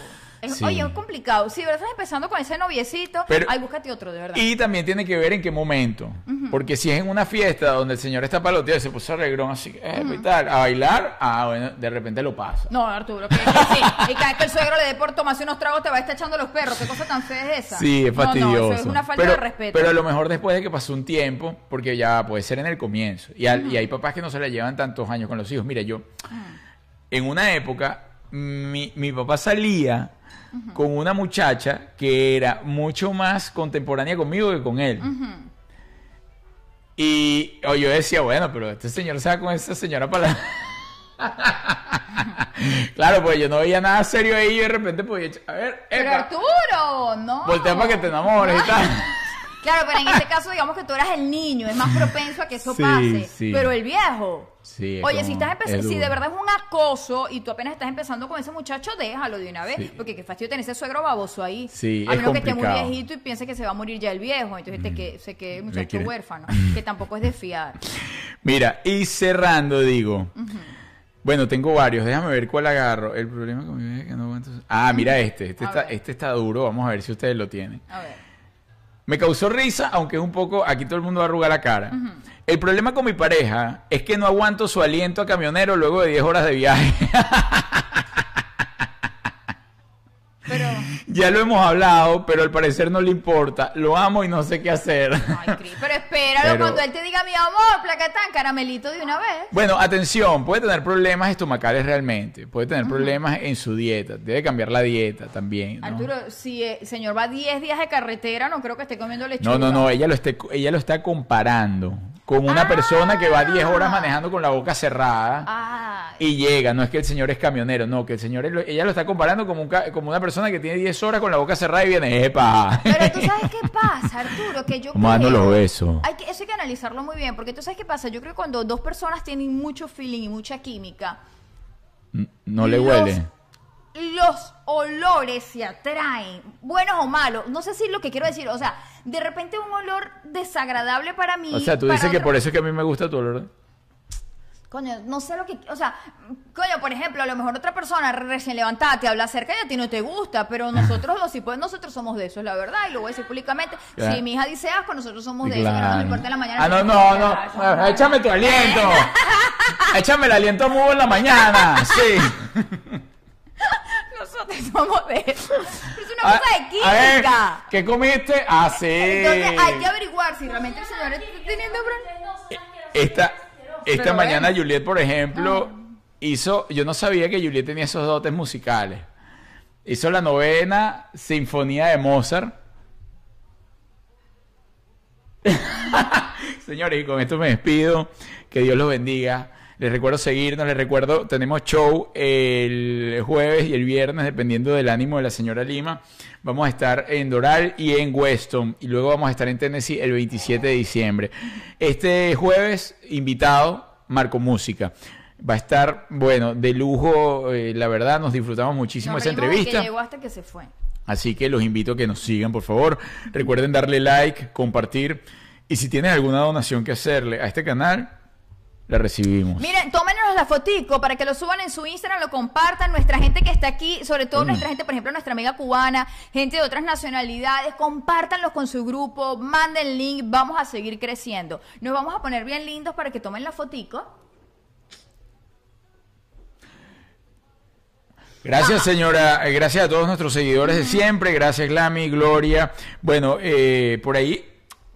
Es- Sí. Oye, es complicado. Si verdad estás empezando con ese noviecito, Pero- ay, búscate otro, de verdad. Y también tiene que ver en qué momento. Porque si es en una fiesta donde el señor está paloteado y se puso arreglón así, eh, y tal, a bailar, ah, bueno, de repente lo pasa. No, Arturo, que, que sí. Y cada vez que el suegro le dé por tomarse unos tragos, te va a estar echando los perros. ¿Qué cosa tan fea es esa? Sí, es No, no, fastidioso. eso es una falta pero, de respeto. Pero a lo mejor después de que pasó un tiempo, porque ya puede ser en el comienzo. Y, al- y hay papás que no se le llevan tantos años con los hijos. Mira, yo, en una época, mi, mi papá salía con una muchacha que era mucho más contemporánea conmigo que con él. Y o yo decía, bueno, pero este señor se va con esa señora para la... claro, pues yo no veía nada serio ahí y de repente podía echar- a ver, Pero epa, Arturo, no. voltea para que te enamores y tal. Claro, pero en este caso, digamos que tú eras el niño, es más propenso a que eso Sí, pase. sí. Pero el viejo. Sí, es Oye, si estás empezando, si de verdad es un acoso y tú apenas estás empezando con ese muchacho, déjalo de una vez. Sí. Porque qué fastidio tener ese suegro baboso ahí. Sí, a es menos que esté muy viejito y piense que se va a morir ya el viejo. Entonces te que, se quede el muchacho quiere- huérfano, que tampoco es de fiar. Mira, y cerrando digo, bueno, tengo varios, déjame ver cuál agarro. El problema con mi es que no aguanto... Ah, mira este, este A está, ver. este está duro, vamos a ver si ustedes lo tienen. A ver. Me causó risa, aunque es un poco, aquí todo el mundo va a arrugar la cara. El problema con mi pareja es que no aguanto su aliento a camionero luego de 10 horas de viaje. Pero, Ya lo hemos hablado, pero al parecer no le importa. Lo amo y no sé qué hacer. Ay, Cris, pero espéralo Pero- cuando él te diga, mi amor, placatán, caramelito de una vez. Bueno, atención, puede tener problemas estomacales realmente. Puede tener problemas en su dieta. Debe cambiar la dieta también. ¿no? Arturo, si el señor va 10 días de carretera, no creo que esté comiendo lechuga. No, no, no, ella lo, esté- ella lo está comparando con una Ah. persona que va 10 horas manejando con la boca cerrada Ay, y llega. No es que el señor es camionero, no, que el señor, es lo- ella lo está comparando como, un ca- como una persona que tiene 10 horas con la boca cerrada y viene, ¡epa! Pero tú sabes qué pasa, Arturo, que yo ¿Cómo dando creo- los besos? Hay que, eso hay que analizarlo muy bien, porque tú sabes qué pasa. Yo creo que cuando dos personas tienen mucho feeling y mucha química, No le Los- huele. los olores se atraen, buenos o malos. No sé si lo que quiero decir, o sea, de repente un olor desagradable para mí. O sea, tú dices que por eso es que a mí me gusta tu olor. Coño, no sé lo que. O sea, coño, por ejemplo, a lo mejor otra persona recién levantada te habla acerca y a ti no te gusta, pero nosotros los pues nosotros somos de eso, es la verdad, y lo voy a decir públicamente. Claro. Si mi hija dice asco, nosotros somos de eso, que no nos importa en la mañana. Ah, no, no, no. Échame tu aliento. Échame el aliento mudo en la mañana. Sí. Somos de eso. Pero es una Ah, cosa de a ver, química. ¿Qué comiste? Ah, sí. Entonces hay que averiguar si realmente el señor está teniendo problemas. Esta, esta Pero mañana bueno. Juliet, por ejemplo, hizo. Yo no sabía que Juliet tenía esos dotes musicales. Hizo la novena Sinfonía de Mozart. Señores, y con esto me despido. Que Dios los bendiga. Les recuerdo seguirnos, les recuerdo, tenemos show el jueves y el viernes, dependiendo del ánimo de la señora Lima. Vamos a estar en Doral y en Weston. Y luego vamos a estar en Tennessee el 27 de diciembre. Este jueves, invitado, Marco Música. Va a estar, bueno, de lujo, eh, la verdad, nos disfrutamos muchísimo Nos esa entrevista. Que llegó hasta que se fue. Así que los invito a que nos sigan, por favor. Recuerden darle like, compartir. Y si tienen alguna donación que hacerle a este canal, la recibimos. Miren, tómenos la fotico para que lo suban en su Instagram, lo compartan. Nuestra gente que está aquí, sobre todo nuestra gente, por ejemplo, nuestra amiga cubana, gente de otras nacionalidades, compártanlos con su grupo, manden link, vamos a seguir creciendo. Nos vamos a poner bien lindos para que tomen la fotico. Gracias, señora. Eh, Gracias a todos nuestros seguidores de siempre. Gracias, Glami, Gloria. Bueno, eh, por ahí,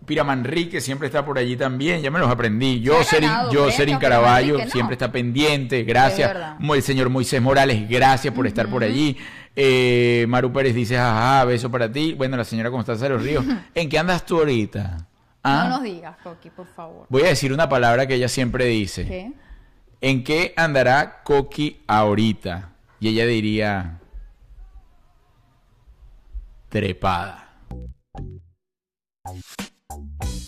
Piramanrique siempre está por allí también. Ya me los aprendí. Ganado Jocelyn premio, Caraballo siempre está pendiente. Gracias. El señor Moisés Morales, gracias por estar por allí. Eh, Maru Pérez dice, ajá, beso para ti. Bueno, la señora Constanza de los Ríos. ¿En qué andas tú ahorita? ¿Ah? No nos digas, Coqui, por favor. Voy a decir una palabra que ella siempre dice. ¿Qué? ¿En qué andará Coqui ahorita? Y ella diría... Trepada. Bye.